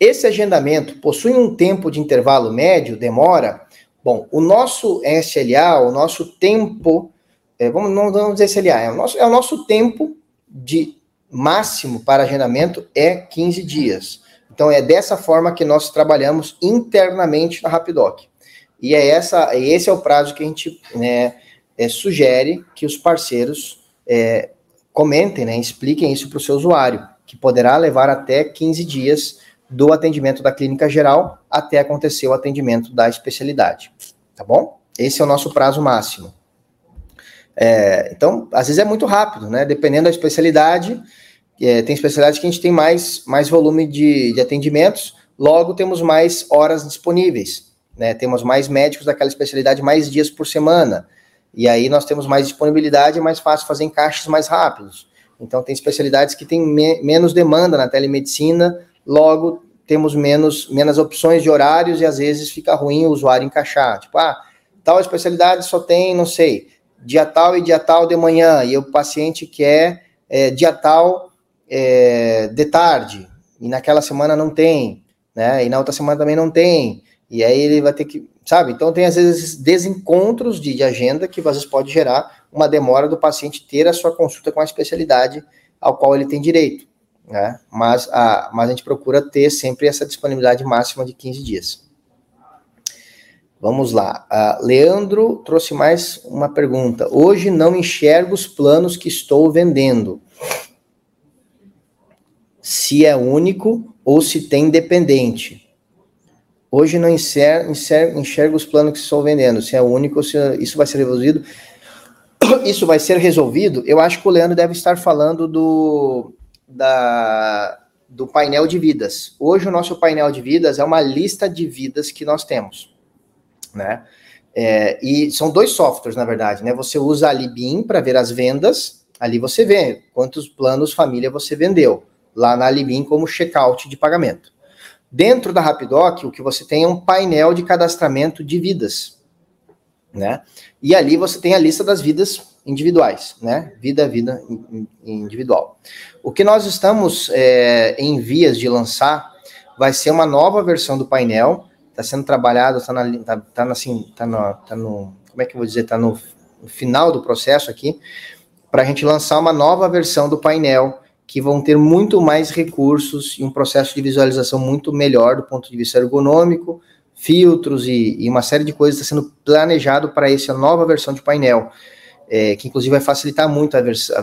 Esse agendamento possui um tempo de intervalo médio, demora? Bom, o nosso SLA, o nosso tempo, é, vamos, não vamos dizer SLA, é o, nosso, é o nosso tempo de máximo para agendamento é 15 dias. Então é dessa forma que nós trabalhamos internamente na Rapidoc. E é essa, esse é o prazo que a gente né, é, sugere que os parceiros é, comentem, né, expliquem isso para o seu usuário, que poderá levar até 15 dias do atendimento da clínica geral até acontecer o atendimento da especialidade, tá bom? Esse é o nosso prazo máximo. É, então, às vezes é muito rápido, né? Dependendo da especialidade, é, tem especialidades que a gente tem mais, mais volume de, de atendimentos, logo temos mais horas disponíveis, né? Temos mais médicos daquela especialidade mais dias por semana. E aí nós temos mais disponibilidade, é mais fácil fazer encaixes mais rápidos. Então, tem especialidades que têm me menos demanda na telemedicina, logo temos menos, menos opções de horários e às vezes fica ruim o usuário encaixar. Tipo, ah, tal especialidade só tem, não sei, dia tal e dia tal de manhã, e o paciente quer é, dia tal é, de tarde, e naquela semana não tem, né? E na outra semana também não tem. E aí ele vai ter que, sabe? Então tem às vezes desencontros de, de agenda que às vezes pode gerar uma demora do paciente ter a sua consulta com a especialidade ao qual ele tem direito né? Mas a, mas a gente procura ter sempre essa disponibilidade máxima de 15 dias. Vamos lá. Uh, Leandro trouxe mais uma pergunta. Hoje não enxergo os planos que estou vendendo. Se é único ou se tem dependente. Hoje não enxergo os planos que estou vendendo. Se é único ou se isso vai ser resolvido. Isso vai ser resolvido. Eu acho que o Leandro deve estar falando do, da, do painel de vidas. Hoje o nosso painel de vidas é uma lista de vidas que nós temos, né? É, e são dois softwares, na verdade, né? Você usa a Libin para ver as vendas, ali você vê quantos planos família você vendeu, lá na Libin como checkout de pagamento. Dentro da Rapidoc, o que você tem é um painel de cadastramento de vidas, né? E ali você tem a lista das vidas individuais, né? Vida, vida individual. O que nós estamos é, em vias de lançar vai ser uma nova versão do painel. Está sendo trabalhado, está na, tá, tá assim, tá no, tá no, como é que eu vou dizer, está no final do processo aqui, para a gente lançar uma nova versão do painel que vão ter muito mais recursos e um processo de visualização muito melhor do ponto de vista ergonômico, filtros e, e uma série de coisas está sendo planejado para essa nova versão de painel é, que inclusive vai facilitar muito a, a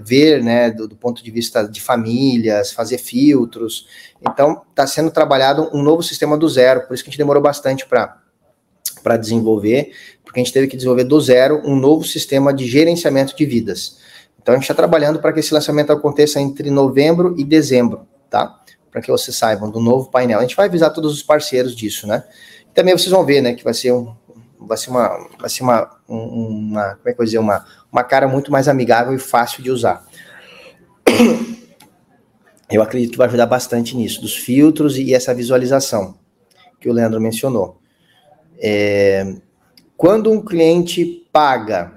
ver, né, do, do, ponto de vista de famílias, fazer filtros. Então, está sendo trabalhado um novo sistema do zero, por isso que a gente demorou bastante para desenvolver, porque a gente teve que desenvolver do zero um novo sistema de gerenciamento de vidas. Então, a gente está trabalhando para que esse lançamento aconteça entre novembro e dezembro, tá? Para que vocês saibam do novo painel. A gente vai avisar todos os parceiros disso, né? Também vocês vão ver, né, que vai ser um, vai ser uma, vai ser uma, uma, como é que eu dizer, uma, uma cara muito mais amigável e fácil de usar. Eu acredito que vai ajudar bastante nisso, dos filtros e essa visualização que o Leandro mencionou. É, quando um cliente paga,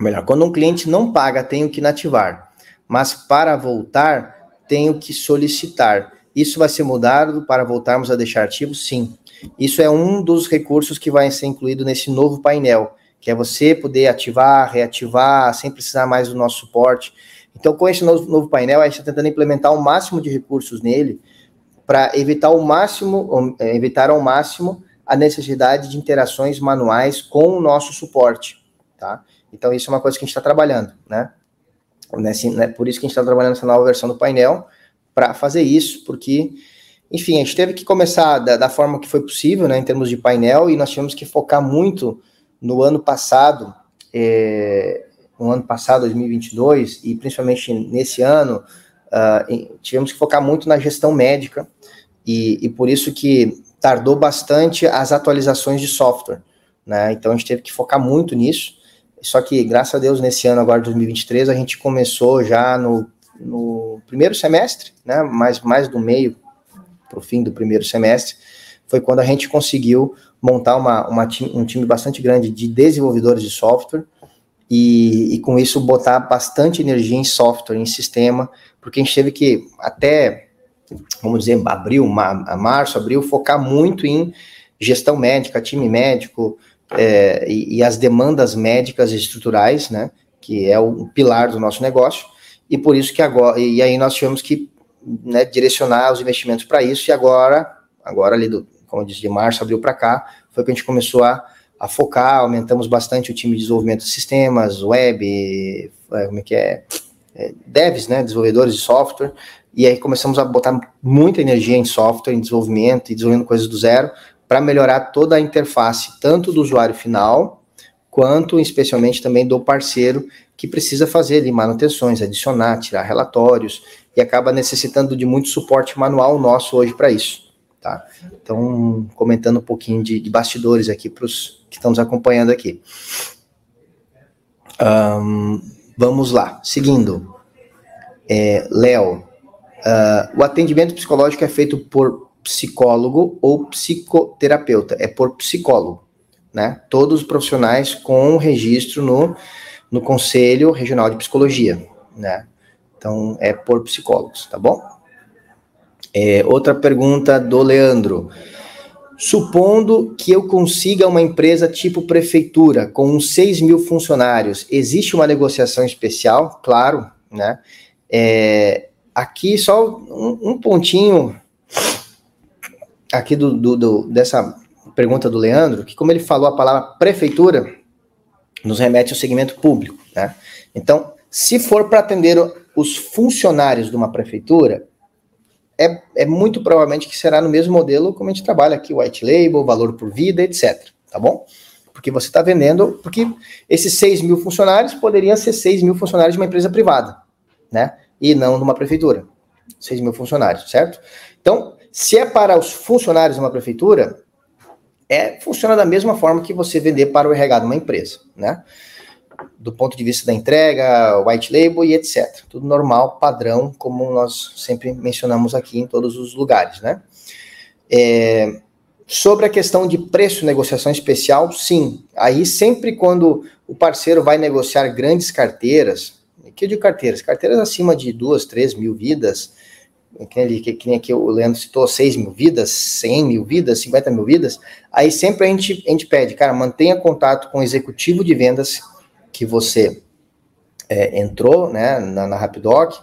melhor, quando um cliente não paga, tenho que inativar, mas para voltar, tenho que solicitar. Isso vai ser mudado para voltarmos a deixar ativo? Sim. Isso é um dos recursos que vai ser incluído nesse novo painel, que é você poder ativar, reativar, sem precisar mais do nosso suporte. Então, com esse novo, painel, a gente está tentando implementar o máximo de recursos nele para evitar o máximo, é, evitar ao máximo a necessidade de interações manuais com o nosso suporte, tá? Então, isso é uma coisa que a gente está trabalhando, né? Nesse, né? Por isso que a gente está trabalhando essa nova versão do painel, para fazer isso, porque enfim, a gente teve que começar da, da, forma que foi possível, né, em termos de painel, e nós tivemos que focar muito no ano passado, é, no ano passado, 2022, e principalmente nesse ano, uh, tivemos que focar muito na gestão médica, e, e, por isso que tardou bastante as atualizações de software, né, então a gente teve que focar muito nisso, só que, graças a Deus, nesse ano agora, 2023, a gente começou já no, no primeiro semestre, né, mais, mais do meio para o fim do primeiro semestre, foi quando a gente conseguiu montar uma, uma um time bastante grande de desenvolvedores de software e, e, com isso botar bastante energia em software, em sistema, porque a gente teve que até, vamos dizer, abril, março, abril, focar muito em gestão médica, time médico é, e, e, as demandas médicas e estruturais, né, que é o pilar do nosso negócio, e por isso que agora, e aí nós tivemos que né, direcionar os investimentos para isso, e agora, agora ali do, como eu disse, de março, abril para cá, foi que a gente começou a a focar, aumentamos bastante o time de desenvolvimento de sistemas, web, é, como é que é, é, devs, né, desenvolvedores de software, e aí começamos a botar muita energia em software, em desenvolvimento e desenvolvendo coisas do zero, para melhorar toda a interface, tanto do usuário final, quanto especialmente também do parceiro, que precisa fazer ali manutenções, adicionar, tirar relatórios, e acaba necessitando de muito suporte manual nosso hoje para isso. Tá? Então, comentando um pouquinho de, de bastidores aqui para os que estão nos acompanhando aqui. Um, vamos lá, seguindo. É, Léo, uh, o atendimento psicológico é feito por psicólogo ou psicoterapeuta, é por psicólogo, né? Todos os profissionais com registro no, no Conselho Regional de Psicologia, né? Então, é por psicólogos, tá bom? É, outra pergunta do Leandro. Supondo que eu consiga uma empresa tipo prefeitura, com uns 6 mil funcionários, existe uma negociação especial? Claro, né? É, aqui só um, um, pontinho aqui do, do, do, dessa pergunta do Leandro, que como ele falou a palavra prefeitura, nos remete ao segmento público, né? Então, se for para atender os funcionários de uma prefeitura, é, é muito provavelmente que será no mesmo modelo como a gente trabalha aqui, white label, valor por vida, etc. Tá bom? Porque você está vendendo, porque esses 6 mil funcionários poderiam ser 6 mil funcionários de uma empresa privada, né? E não de uma prefeitura. 6 mil funcionários, certo? Então, se é para os funcionários de uma prefeitura, é, funciona da mesma forma que você vender para o RH de uma empresa, né? do ponto de vista da entrega, white label e etc. Tudo normal, padrão, como nós sempre mencionamos aqui em todos os lugares, né? É, sobre a questão de preço, negociação especial, sim. Aí sempre quando o parceiro vai negociar grandes carteiras, que de carteiras? Carteiras acima de duas, três mil vidas, que nem, que, que nem aqui o Leandro citou, 6 mil vidas, 100 mil vidas, 50 mil vidas, aí sempre a gente, a gente pede, cara, mantenha contato com o executivo de vendas que você é, entrou né, na, na Rapidoc,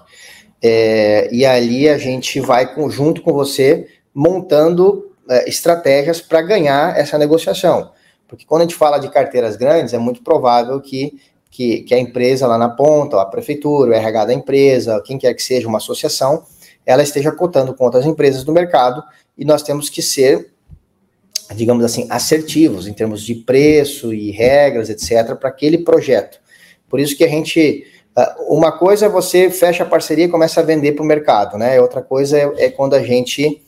é, e ali a gente vai com, junto com você montando é, estratégias para ganhar essa negociação. Porque quando a gente fala de carteiras grandes, é muito provável que, que, que a empresa lá na ponta, a prefeitura, o RH da empresa, quem quer que seja, uma associação, ela esteja cotando com outras empresas do mercado e nós temos que ser digamos assim, assertivos em termos de preço e regras, etc., para aquele projeto. Por isso que a gente. Ah, uma coisa é você fecha a parceria e começa a vender para o mercado, né? Outra coisa é, é quando a gente.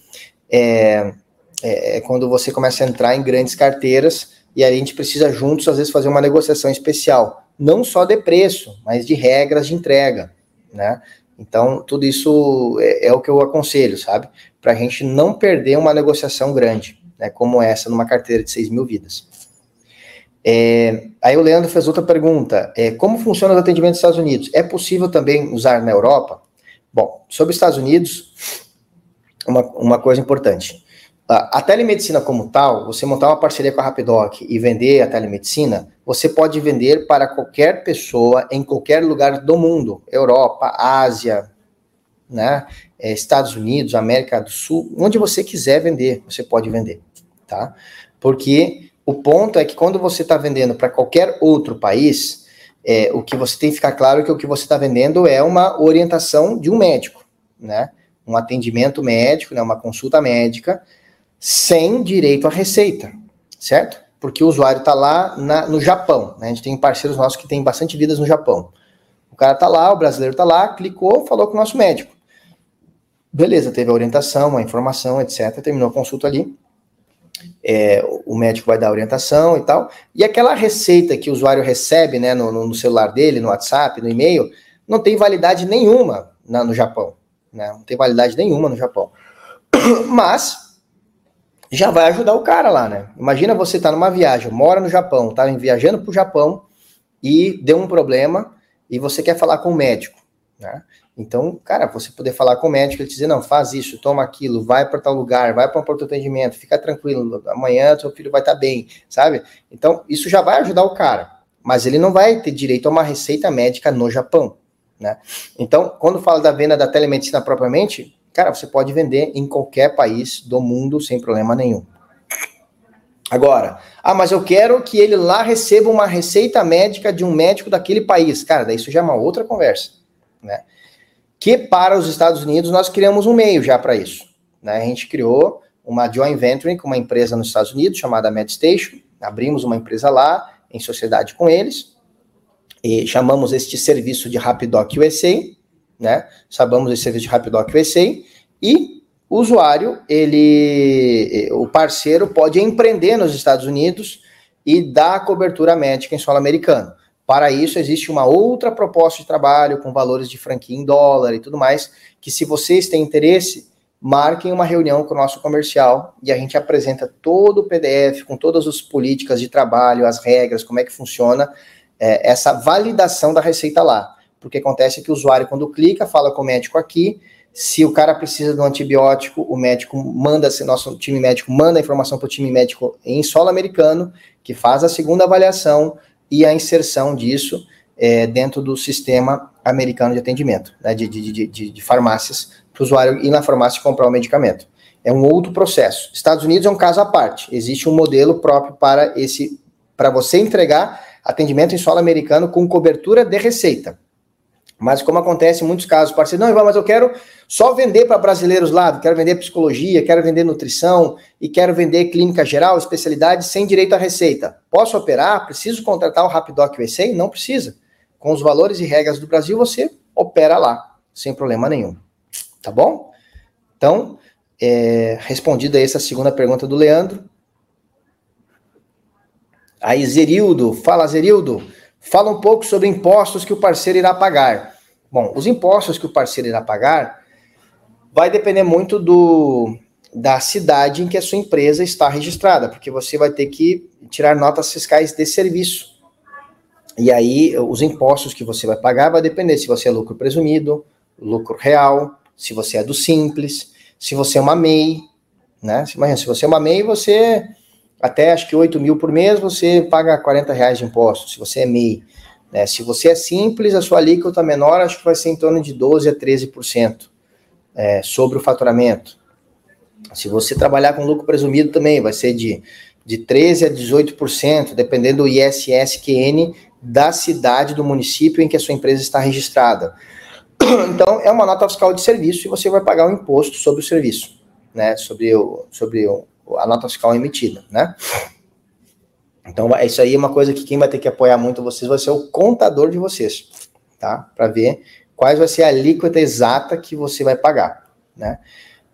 É, é, é, quando você começa a entrar em grandes carteiras e a gente precisa juntos, às vezes, fazer uma negociação especial. Não só de preço, mas de regras de entrega, né? Então, tudo isso é, é o que eu aconselho, sabe? Para a gente não perder uma negociação grande né, como essa numa carteira de 6 mil vidas. É, aí o Leandro fez outra pergunta: é, como funciona o atendimento nos Estados Unidos? É possível também usar na Europa? Bom, sobre os Estados Unidos, uma, uma coisa importante. A, telemedicina como tal, você montar uma parceria com a Rapidoc e vender a telemedicina, você pode vender para qualquer pessoa em qualquer lugar do mundo, Europa, Ásia, né? É, Estados Unidos, América do Sul, onde você quiser vender, você pode vender tá? Porque o ponto é que quando você está vendendo para qualquer outro país, é, o que você tem que ficar claro é que o que você está vendendo é uma orientação de um médico, né? Um atendimento médico, né? uma consulta médica, sem direito à receita, certo? Porque o usuário está lá na, no Japão, né? A gente tem parceiros nossos que têm bastante vidas no Japão. O cara está lá, o brasileiro está lá, clicou, falou com o nosso médico. Beleza, teve a orientação, a informação, etc. Terminou a consulta ali é, o médico vai dar orientação e tal. E aquela receita que o usuário recebe né, no, no celular dele, no WhatsApp, no e-mail, não tem validade nenhuma na, no Japão. Né? Não tem validade nenhuma no Japão. Mas já vai ajudar o cara lá, né? Imagina você tá numa viagem, mora no Japão, tá viajando para o Japão, e deu um problema e você quer falar com o médico, né? Então, cara, você poder falar com o médico, ele dizer, não, faz isso, toma aquilo, vai para tal lugar, vai para um pronto atendimento, fica tranquilo, amanhã seu filho vai estar tá bem, sabe? Então, isso já vai ajudar o cara, mas ele não vai ter direito a uma receita médica no Japão, né? Então, quando fala da venda da telemedicina propriamente, cara, você pode vender em qualquer país do mundo sem problema nenhum. Agora, ah, mas eu quero que ele lá receba uma receita médica de um médico daquele país. Cara, daí isso já é uma outra conversa, né? Que para os Estados Unidos nós criamos um meio já para isso. Né? A gente criou uma joint venture com uma empresa nos Estados Unidos chamada MedStation. Abrimos uma empresa lá em sociedade com eles e chamamos este serviço de Rapidoc USA, né? Chamamos esse serviço de Rapidoc USA e o usuário, ele, o parceiro pode empreender nos Estados Unidos e dar cobertura médica em solo americano. Para isso, existe uma outra proposta de trabalho com valores de franquia em dólar e tudo mais, que se vocês têm interesse, marquem uma reunião com o nosso comercial e a gente apresenta todo o PDF com todas as políticas de trabalho, as regras, como é que funciona é, essa validação da receita lá. Porque acontece que o usuário, quando clica, fala com o médico aqui, se o cara precisa de um antibiótico, o médico manda, nosso time médico manda a informação para o time médico em solo americano, que faz a segunda avaliação, e a inserção disso é, dentro do sistema americano de atendimento, né, de, de, de, de farmácias, para o usuário ir na farmácia e comprar o medicamento. É um outro processo. Estados Unidos é um caso à parte. Existe um modelo próprio para esse, para você entregar atendimento em solo americano com cobertura de receita. Mas como acontece em muitos casos, parceiro, não, Ivan, mas eu quero só vender para brasileiros lá, quero vender psicologia, quero vender nutrição e quero vender clínica geral, especialidade sem direito à receita. Posso operar? Preciso contratar o Rapidoc USA? Não precisa. Com os valores e regras do Brasil, você opera lá, sem problema nenhum. Tá bom? Então, é, respondida essa segunda pergunta do Leandro. Aí, Zerildo, fala Zerildo. Fala um pouco sobre impostos que o parceiro irá pagar. Bom, os impostos que o parceiro irá pagar vai depender muito do, da cidade em que a sua empresa está registrada, porque você vai ter que tirar notas fiscais de serviço. E aí, os impostos que você vai pagar vai depender se você é lucro presumido, lucro real, se você é do simples, se você é uma MEI, né? Imagina, se você é uma MEI, você até acho que 8 mil por mês, você paga 40 reais de imposto, se você é MEI. Né? Se você é simples, a sua alíquota menor acho que vai ser em torno de 12% a 13% é, sobre o faturamento. Se você trabalhar com lucro presumido também, vai ser de, de 13% a 18%, dependendo do ISSQN da cidade, do município em que a sua empresa está registrada. Então, é uma nota fiscal de serviço e você vai pagar o um imposto sobre o serviço, né? Sobre o, sobre o, a nota fiscal emitida, né? Então, isso aí é uma coisa que quem vai ter que apoiar muito vocês vai ser o contador de vocês, tá? Para ver quais vai ser a alíquota exata que você vai pagar, né?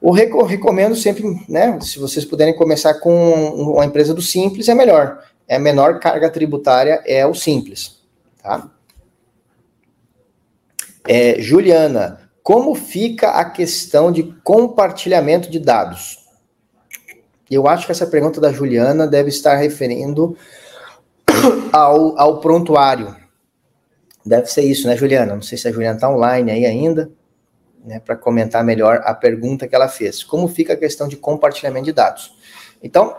O recomendo sempre, né? Se vocês puderem começar com uma empresa do Simples, é melhor. É a menor carga tributária é o Simples, tá? É, Juliana, como fica a questão de compartilhamento de dados? Eu acho que essa pergunta da Juliana deve estar referindo ao, ao prontuário. Deve ser isso, né, Juliana? Não sei se a Juliana está online aí ainda, né, para comentar melhor a pergunta que ela fez. Como fica a questão de compartilhamento de dados? Então,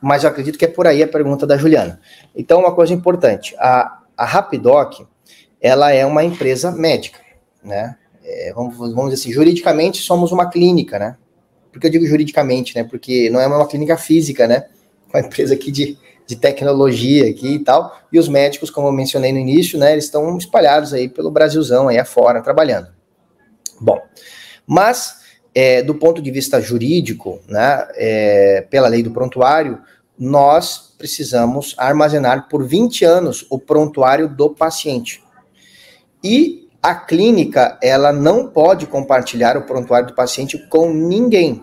mas eu acredito que é por aí a pergunta da Juliana. Então, uma coisa importante: a, a Rapidoc, ela é uma empresa médica, né? É, vamos, vamos dizer assim, juridicamente somos uma clínica, né? Porque eu digo juridicamente, né? Porque não é uma clínica física, né? Uma empresa aqui de, de tecnologia aqui e tal. E os médicos, como eu mencionei no início, né? Eles estão espalhados aí pelo Brasilzão aí afora, trabalhando. Bom, mas é, do ponto de vista jurídico, né? É, pela lei do prontuário, nós precisamos armazenar por 20 anos o prontuário do paciente. E a clínica, ela não pode compartilhar o prontuário do paciente com ninguém,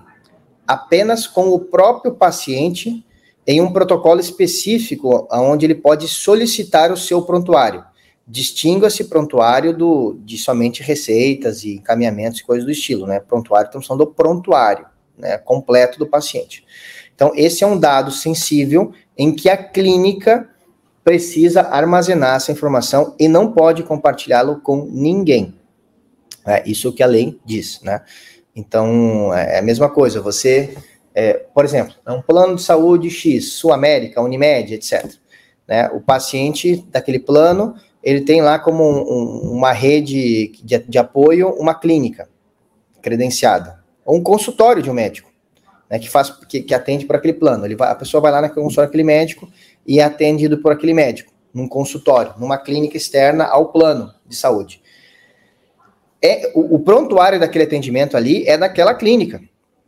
apenas com o próprio paciente em um protocolo específico onde ele pode solicitar o seu prontuário. Distinga esse prontuário do, de somente receitas e encaminhamentos e coisas do estilo, né? Prontuário, então, são do prontuário, né? Completo do paciente. Então, esse é um dado sensível em que a clínica precisa armazenar essa informação e não pode compartilhá-lo com ninguém. É isso que a lei diz, né? Então, é a mesma coisa, você, é, por exemplo, é um plano de saúde X, Sul América, Unimed, etc. Né? O paciente daquele plano, ele tem lá como um, um, uma rede de, de, apoio, uma clínica credenciada, ou um consultório de um médico, né, que faz, que, que atende por aquele plano. Ele vai, a pessoa vai lá na consultório daquele médico e é atendido por aquele médico, num consultório, numa clínica externa ao plano de saúde é o, o prontuário daquele atendimento ali é daquela clínica,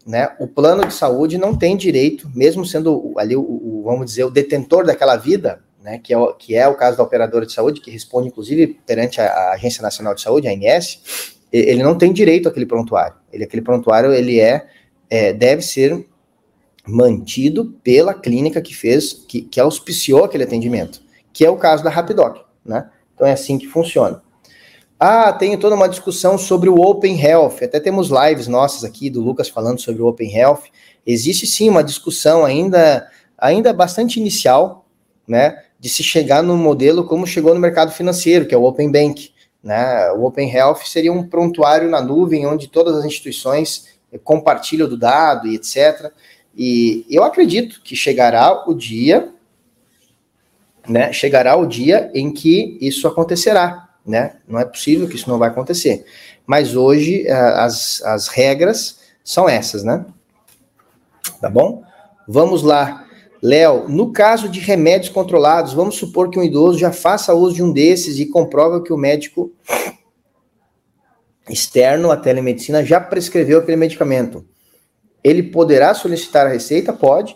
né? O plano de saúde não tem direito, mesmo sendo ali o, o vamos dizer o detentor daquela vida, né? Que é, o, que é o caso da operadora de saúde, que responde inclusive perante a, a Agência Nacional de Saúde, a ANS, ele não tem direito àquele prontuário. Ele aquele prontuário ele é, é deve ser mantido pela clínica que fez, que, que auspiciou aquele atendimento, que é o caso da Rapidoc, né? Então é assim que funciona. Ah, tenho toda uma discussão sobre o Open Health. Até temos lives nossas aqui do Lucas falando sobre o Open Health. Existe sim uma discussão ainda, ainda bastante inicial, né, de se chegar no modelo como chegou no mercado financeiro, que é o Open Bank. Né? O Open Health seria um prontuário na nuvem onde todas as instituições compartilham do dado e etc. E eu acredito que chegará o dia, né? Chegará o dia em que isso acontecerá né? Não é possível que isso não vai acontecer. Mas hoje eh, as, as regras são essas, né? Tá bom? Vamos lá. Léo, no caso de remédios controlados, vamos supor que um idoso já faça uso de um desses e comprova que o médico externo à telemedicina já prescreveu aquele medicamento. Ele poderá solicitar a receita? Pode,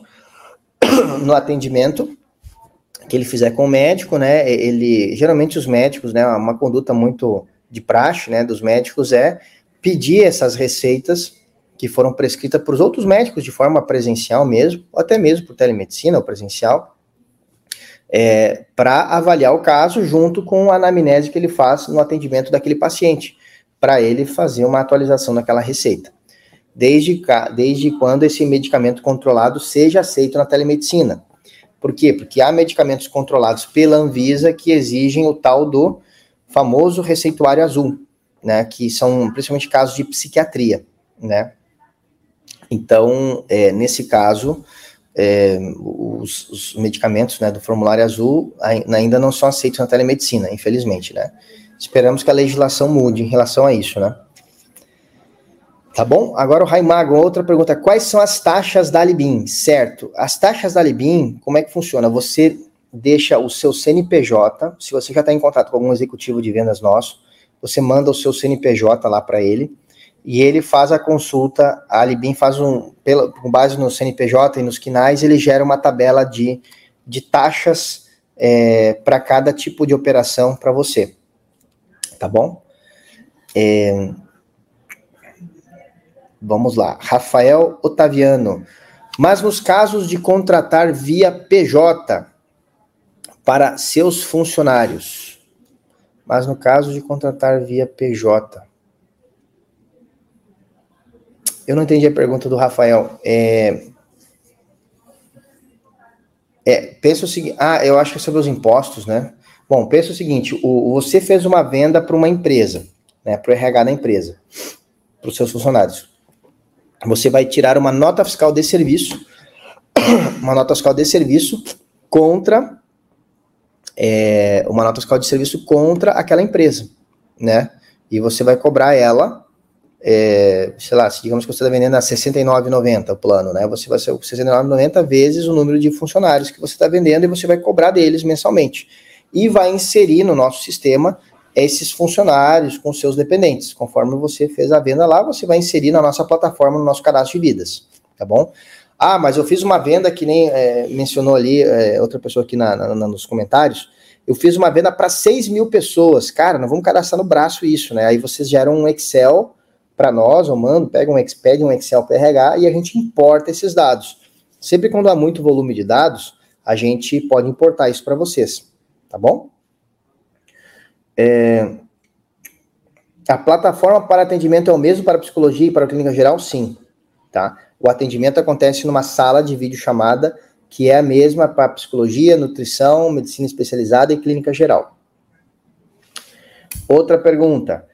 no atendimento, que ele fizer com o médico, né? Ele geralmente os médicos, né? Uma conduta muito de praxe, né? Dos médicos é pedir essas receitas que foram prescritas para os outros médicos de forma presencial mesmo, ou até mesmo por telemedicina ou presencial, é, para avaliar o caso junto com a anamnese que ele faz no atendimento daquele paciente, para ele fazer uma atualização daquela receita. Desde, desde quando esse medicamento controlado seja aceito na telemedicina. Por quê? Porque há medicamentos controlados pela Anvisa que exigem o tal do famoso receituário azul, né? Que são principalmente casos de psiquiatria, né? Então, é, nesse caso, é, os, os, medicamentos né, do formulário azul ainda não são aceitos na telemedicina, infelizmente, né? Esperamos que a legislação mude em relação a isso, né? Tá bom? Agora o Raimago, outra pergunta. Quais são as taxas da Alibim? Certo. As taxas da Alibim, como é que funciona? Você deixa o seu CNPJ, se você já está em contato com algum executivo de vendas nosso, você manda o seu CNPJ lá para ele e ele faz a consulta, a Alibim faz um, pela, com base no CNPJ e nos quinais, ele gera uma tabela de, de taxas é, para cada tipo de operação para você. Tá bom? É, Vamos lá. Rafael Otaviano. Mas nos casos de contratar via PJ para seus funcionários. Mas no caso de contratar via PJ. Eu não entendi a pergunta do Rafael. É, é pensa o seguinte. Ah, eu acho que é sobre os impostos, né? Bom, pensa o seguinte: o, você fez uma venda para uma empresa, né? Para o RH da empresa, para os seus funcionários você vai tirar uma nota fiscal de serviço, uma nota fiscal de serviço contra é, uma nota fiscal de serviço contra aquela empresa, né? E você vai cobrar ela, é, sei lá, digamos que você está vendendo a R$ 69,90 o plano, né? Você vai ser R$ 69,90 vezes o número de funcionários que você está vendendo e você vai cobrar deles mensalmente. E vai inserir no nosso sistema esses funcionários com seus dependentes. Conforme você fez a venda lá, você vai inserir na nossa plataforma, no nosso cadastro de vidas, tá bom? Ah, mas eu fiz uma venda que nem é, mencionou ali é, outra pessoa aqui na, na, nos comentários. Eu fiz uma venda para 6 mil pessoas. Cara, não vamos cadastrar no braço isso, né? Aí vocês geram um Excel para nós, ou mando, pega um, pega um Excel PRH e a gente importa esses dados. Sempre quando há muito volume de dados, a gente pode importar isso para vocês, tá bom? É, a plataforma para atendimento é o mesmo para psicologia e para a clínica geral? Sim. Tá? O atendimento acontece numa sala de vídeo chamada que é a mesma para psicologia, nutrição, medicina especializada e clínica geral. Outra pergunta.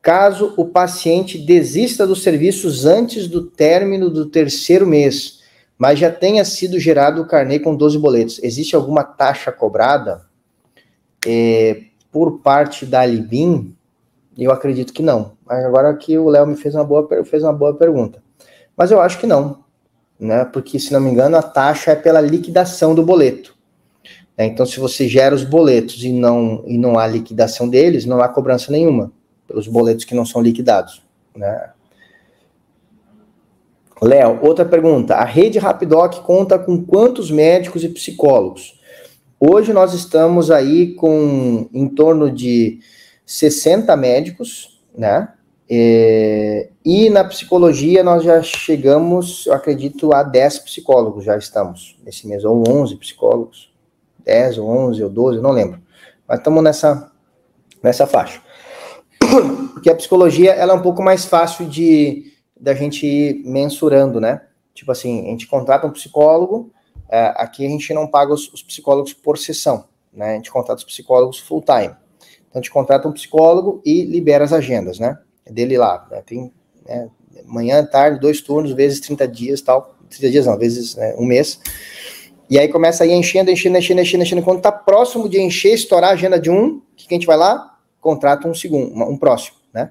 Caso o paciente desista dos serviços antes do término do terceiro mês, mas já tenha sido gerado o carnê com 12 boletos, existe alguma taxa cobrada é, por parte da Libin? Eu acredito que não. Agora que o Léo me fez uma, boa, fez uma boa pergunta. Mas eu acho que não né? Porque, se não me engano, a taxa é pela liquidação do boleto. Né? Então, se você gera os boletos e não, e não há liquidação deles, não há cobrança nenhuma pelos boletos que não são liquidados. Né? Léo, outra pergunta. A rede Rapidoc conta com quantos médicos e psicólogos? Hoje nós estamos aí com em torno de 60 médicos, né? É, e na psicologia nós já chegamos, eu acredito, a 10 psicólogos, já estamos nesse mês, ou 11 psicólogos, 10 ou 11 ou 12, não lembro. Mas estamos nessa, nessa faixa. Porque a psicologia ela é um pouco mais fácil de da gente ir mensurando, né? Tipo assim, a gente contrata um psicólogo, aqui a gente não paga os, os psicólogos por sessão, né? A gente contrata os psicólogos full time. Então a gente contrata um psicólogo e libera as agendas, né? dele lá. Né? Tem né, manhã, tarde, dois turnos, vezes 30 dias tal. 30 dias não, vezes né, um mês. E aí começa a ir enchendo, enchendo, enchendo, enchendo, enchendo. Quando tá próximo de encher, estourar a agenda de um, que a gente vai lá? Contrata um segundo, um próximo, né?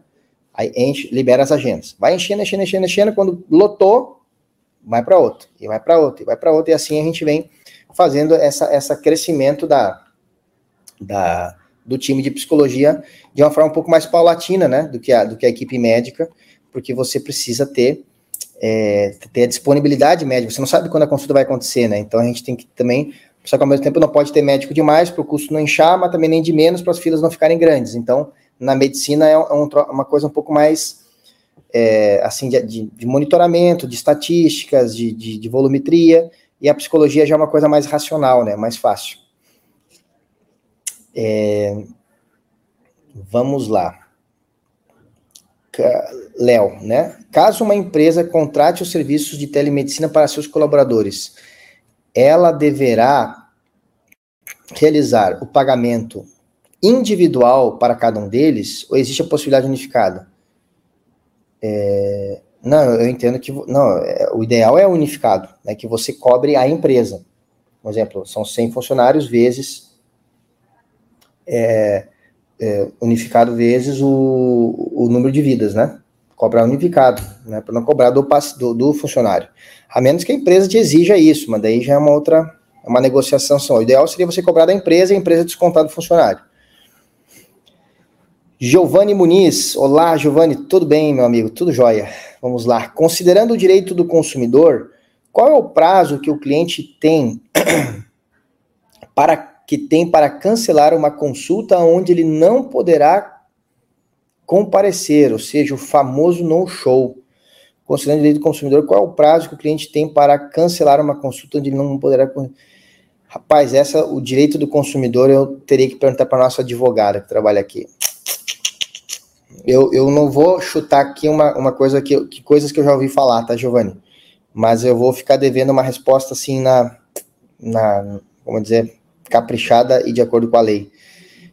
Aí enche, libera as agendas. Vai enchendo, enchendo, enchendo, enchendo. Quando lotou, vai para outro, e vai para outro, e vai para outro. E assim a gente vem fazendo essa, essa crescimento da, da, do time de psicologia de uma forma um pouco mais paulatina, né, do que a, do que a equipe médica, porque você precisa ter, é, ter a disponibilidade médica, você não sabe quando a consulta vai acontecer, né, então a gente tem que também, só que ao mesmo tempo não pode ter médico demais para o custo não inchar, mas também nem de menos para as filas não ficarem grandes, então na medicina é um, uma coisa um pouco mais, é, assim, de, de, monitoramento, de estatísticas, de, de, de volumetria, e a psicologia já é uma coisa mais racional, né, mais fácil. É, vamos lá. Léo, né? Caso uma empresa contrate os serviços de telemedicina para seus colaboradores, ela deverá realizar o pagamento individual para cada um deles ou existe a possibilidade unificada? É, não, eu entendo que não, é, o ideal é unificado, né, que você cobre a empresa. Por exemplo, são 100 funcionários vezes é, é, unificado vezes o, o número de vidas, né? Cobrar unificado, né? Para não cobrar do, do, do, funcionário. A menos que a empresa te exija isso, mas daí já é uma outra, é uma negociação. O ideal seria você cobrar da empresa e a empresa descontar do funcionário. Giovanni Muniz, olá Giovanni, tudo bem, meu amigo? Tudo jóia. Vamos lá. Considerando o direito do consumidor, qual é o prazo que o cliente tem para que tem para cancelar uma consulta onde ele não poderá comparecer, ou seja, o famoso no-show. Considerando o direito do consumidor, qual é o prazo que o cliente tem para cancelar uma consulta onde ele não poderá. Rapaz, essa, o direito do consumidor, eu teria que perguntar para a nossa advogada que trabalha aqui. Eu, eu não vou chutar aqui uma, uma coisa que, que coisas que eu já ouvi falar, tá, Giovanni? Mas eu vou ficar devendo uma resposta assim na, na como dizer, caprichada e de acordo com a lei.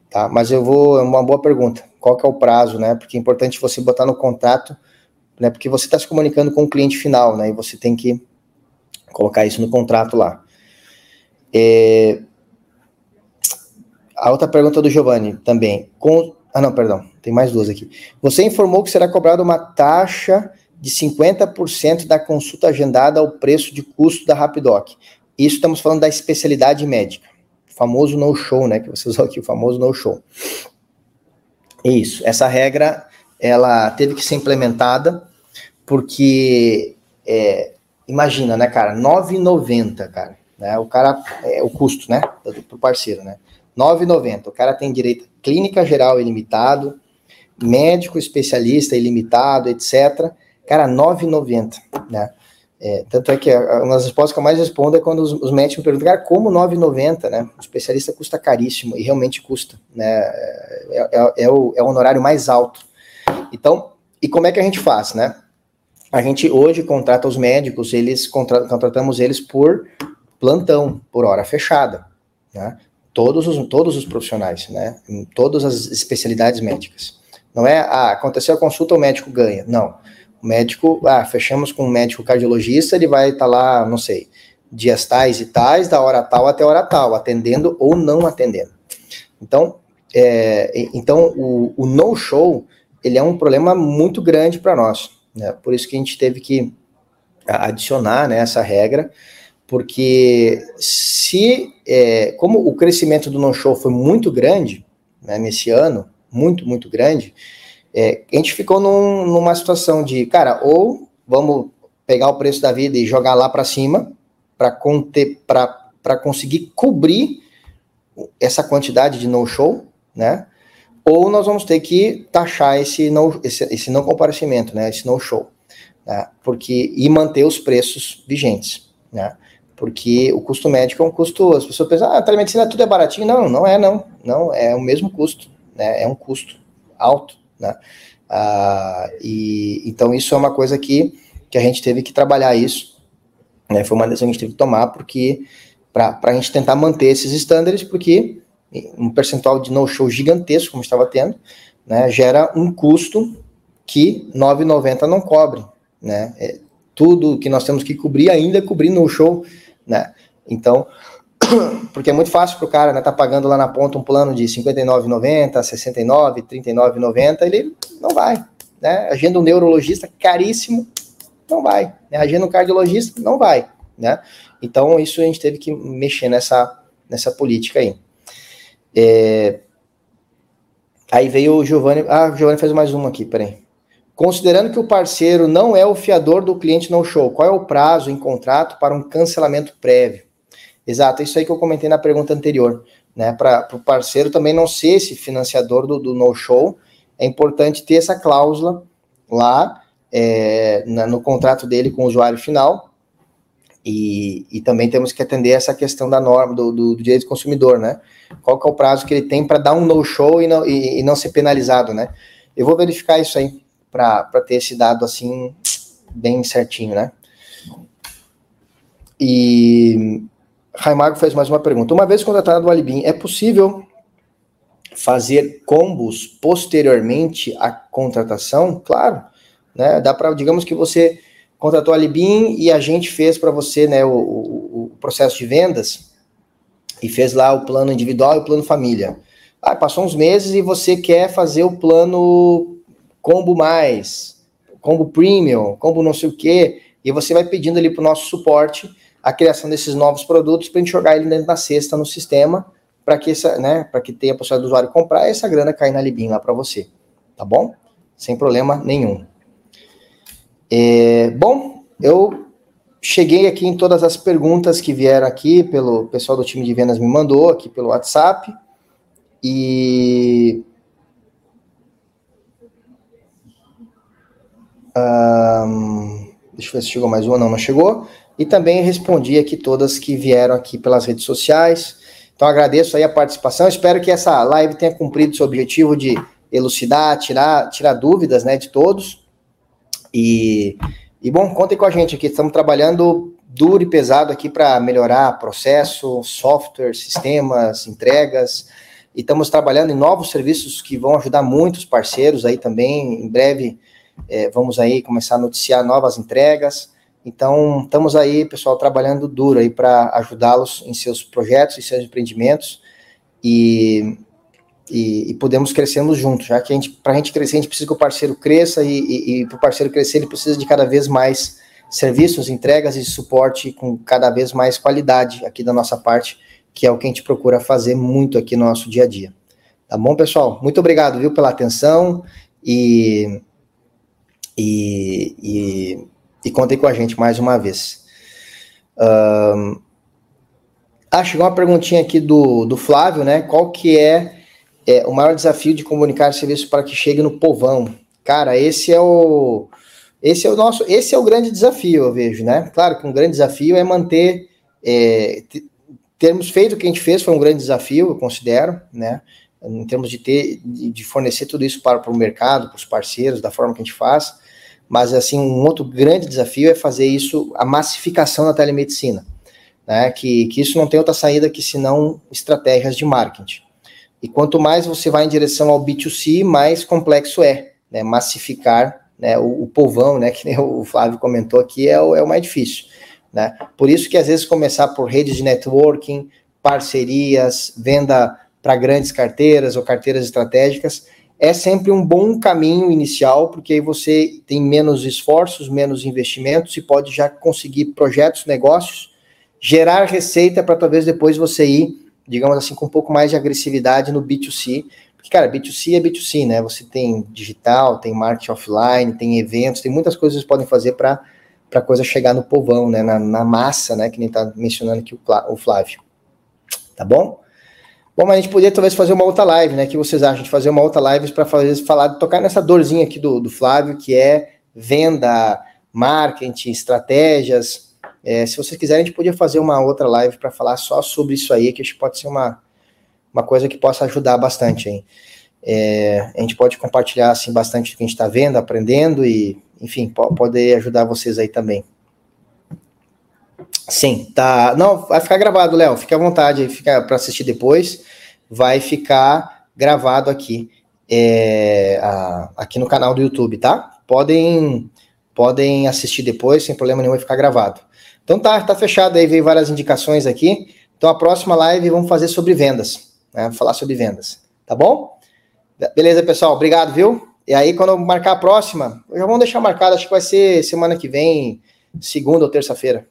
Tá? Mas eu vou, é uma boa pergunta. Qual que é o prazo, né? Porque é importante você botar no contrato, né? Porque você está se comunicando com o cliente final, né? E você tem que colocar isso no contrato lá. É... A outra pergunta do Giovanni também. Com... Ah, não, perdão. Tem mais duas aqui. Você informou que será cobrada uma taxa de 50% da consulta agendada ao preço de custo da Rapidoc. Isso estamos falando da especialidade médica famoso no-show, né? Que você usou aqui, o famoso no-show. Isso, essa regra, ela teve que ser implementada, porque, é, imagina, né, cara, 9,90, cara, né, o cara, é o custo, né, pro parceiro, né, 9,90, o cara tem direito a clínica geral ilimitado, médico especialista ilimitado, etc, cara, 9,90, né, é, tanto é que uma das respostas que eu mais respondo é quando os, os médicos me perguntam, cara, como 9,90, né? O especialista custa caríssimo, e realmente custa, né? É, é, é, o, é o honorário mais alto. Então, e como é que a gente faz, né? A gente hoje contrata os médicos, eles contra, contratamos eles por plantão por hora fechada, né? Todos os, todos os profissionais, né? Em todas as especialidades médicas. Não é, ah, aconteceu a consulta, o médico ganha. Não. O médico, ah, fechamos com um médico cardiologista, ele vai estar tá lá, não sei, dias tais e tais, da hora tal até hora tal, atendendo ou não atendendo. Então, é, então o, o no-show, ele é um problema muito grande para nós. Né? Por isso que a gente teve que adicionar né, essa regra, porque se, é, como o crescimento do no-show foi muito grande né, nesse ano, muito, muito grande, é, a gente ficou num, numa situação de, cara, ou vamos pegar o preço da vida e jogar lá para cima, para conseguir cobrir essa quantidade de no-show, né? Ou nós vamos ter que taxar esse não, esse, esse não comparecimento, né? Esse no-show, né? Porque, e manter os preços vigentes, né? Porque o custo médico é um custo, as pessoas pensam, ah, a telemedicina tudo é baratinho. Não, não é não. Não, é o mesmo custo, né? É um custo alto, né? Ah, e, então isso é uma coisa que, que a gente teve que trabalhar isso, né? Foi uma decisão que a gente teve que tomar, porque para a gente tentar manter esses estándares, porque um percentual de no-show gigantesco, como estava tendo, né, gera um custo que 9,90 não cobre, né? É, tudo que nós temos que cobrir ainda é cobrir no show, né? Então, porque é muito fácil para o cara, né, tá pagando lá na ponta um plano de 59,90, 69, 39,90, ele não vai, né? Agenda um neurologista caríssimo, não vai. Né? Agenda um cardiologista, não vai, né? Então, isso a gente teve que mexer nessa, nessa política aí. É... Aí veio o Giovanni. Ah, o Giovanni fez mais uma aqui, peraí. Considerando que o parceiro não é o fiador do cliente no show, qual é o prazo em contrato para um cancelamento prévio? Exato, isso aí que eu comentei na pergunta anterior. Né? Para o parceiro também não ser esse financiador do, do no-show, é importante ter essa cláusula lá é, na, no contrato dele com o usuário final, e, e, também temos que atender essa questão da norma do, do, do direito do consumidor, né? Qual é o prazo que ele tem para dar um no-show e e, e, não ser penalizado, né? Eu vou verificar isso aí para ter esse dado assim bem certinho, né? E Raimago fez mais uma pergunta. Uma vez contratado o Alibim, é possível fazer combos posteriormente à contratação? Claro, né? Dá para, digamos que você contratou a Libin e a gente fez para você né, o, o, o, processo de vendas e fez lá o plano individual e o plano família. Ah, passou uns meses e você quer fazer o plano combo mais, combo premium, combo não sei o quê, e você vai pedindo ali para o nosso suporte a criação desses novos produtos para a gente jogar ele dentro da cesta no sistema para que essa, né, para que tenha a possibilidade do usuário comprar e essa grana cair na Libin lá para você, tá bom? Sem problema nenhum. É, bom, eu cheguei aqui em todas as perguntas que vieram aqui pelo pessoal do time de vendas me mandou aqui pelo WhatsApp e um, deixa eu ver se chegou mais uma, não, não chegou. E também respondi aqui todas que vieram aqui pelas redes sociais. Então agradeço aí a participação. Espero que essa live tenha cumprido seu objetivo de elucidar, tirar, tirar dúvidas, né, de todos. E, e bom, contem com a gente aqui, estamos trabalhando duro e pesado aqui para melhorar processo, software, sistemas, entregas, e estamos trabalhando em novos serviços que vão ajudar muitos parceiros aí também. Em breve é, vamos aí começar a noticiar novas entregas. Então, estamos aí, pessoal, trabalhando duro aí para ajudá-los em seus projetos, em seus empreendimentos. E e, e podemos crescermos juntos, já que a gente, para a gente crescer, a gente precisa que o parceiro cresça e, e, e para o parceiro crescer, ele precisa de cada vez mais serviços, entregas e suporte com cada vez mais qualidade aqui da nossa parte, que é o que a gente procura fazer muito aqui no nosso dia a dia. Tá bom, pessoal? Muito obrigado, viu, pela atenção e, e, e, e contem com a gente mais uma vez. Um, ah, chegou uma perguntinha aqui do, do Flávio, né? Qual que é é, o maior desafio de comunicar serviço para que chegue no povão. Cara, esse é o esse é o nosso, esse é o grande desafio, eu vejo, né? Claro que um grande desafio é manter é, termos feito o que a gente fez foi um grande desafio, eu considero, né? Em termos de ter, de fornecer tudo isso para, para o mercado, para os parceiros, da forma que a gente faz. Mas assim, um outro grande desafio é fazer isso, a massificação da telemedicina. né? Que, que isso não tem outra saída que senão estratégias de marketing. E quanto mais você vai em direção ao B2C, mais complexo é, né? Massificar né, o, o povão, né? Que o Flávio comentou aqui, é o, é o mais difícil. Né? Por isso que às vezes começar por redes de networking, parcerias, venda para grandes carteiras ou carteiras estratégicas é sempre um bom caminho inicial, porque aí você tem menos esforços, menos investimentos e pode já conseguir projetos, negócios, gerar receita para talvez depois você ir, digamos assim, com um pouco mais de agressividade no B2C. Porque, cara, B2C é B2C, né? Você tem digital, tem marketing offline, tem eventos, tem muitas coisas que vocês podem fazer para a coisa chegar no povão, né? Na, na massa, né? Que nem está mencionando aqui o Flávio. Tá bom? Bom, mas a gente poderia talvez fazer uma outra live, né? O que vocês acham de fazer uma outra live para falar, tocar nessa dorzinha aqui do, do Flávio, que é venda, marketing, estratégias. É, se vocês quiserem, a gente podia fazer uma outra live para falar só sobre isso aí, que acho que pode ser uma, uma coisa que possa ajudar bastante, hein? É, a gente pode compartilhar assim bastante o que a gente está vendo, aprendendo e, enfim, poder ajudar vocês aí também. Sim, tá. Não, vai ficar gravado, Léo. Fica à vontade, fica para assistir depois. Vai ficar gravado aqui, é, a, aqui no canal do YouTube, tá? Podem, podem assistir depois, sem problema nenhum, vai ficar gravado. Então tá, tá fechado aí, veio várias indicações aqui. Então a próxima live vamos fazer sobre vendas, né? Falar sobre vendas, tá bom? Beleza, pessoal, obrigado, viu? E aí, quando eu marcar a próxima, já vamos deixar marcado, acho que vai ser semana que vem, segunda ou terça-feira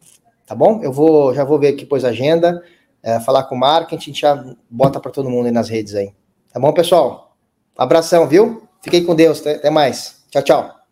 tá bom? Eu vou, já vou ver aqui depois a agenda, é, falar com o marketing, a gente já bota para todo mundo aí nas redes aí. Tá bom, pessoal? Abração, viu? Fiquem com Deus, até mais. Tchau, tchau.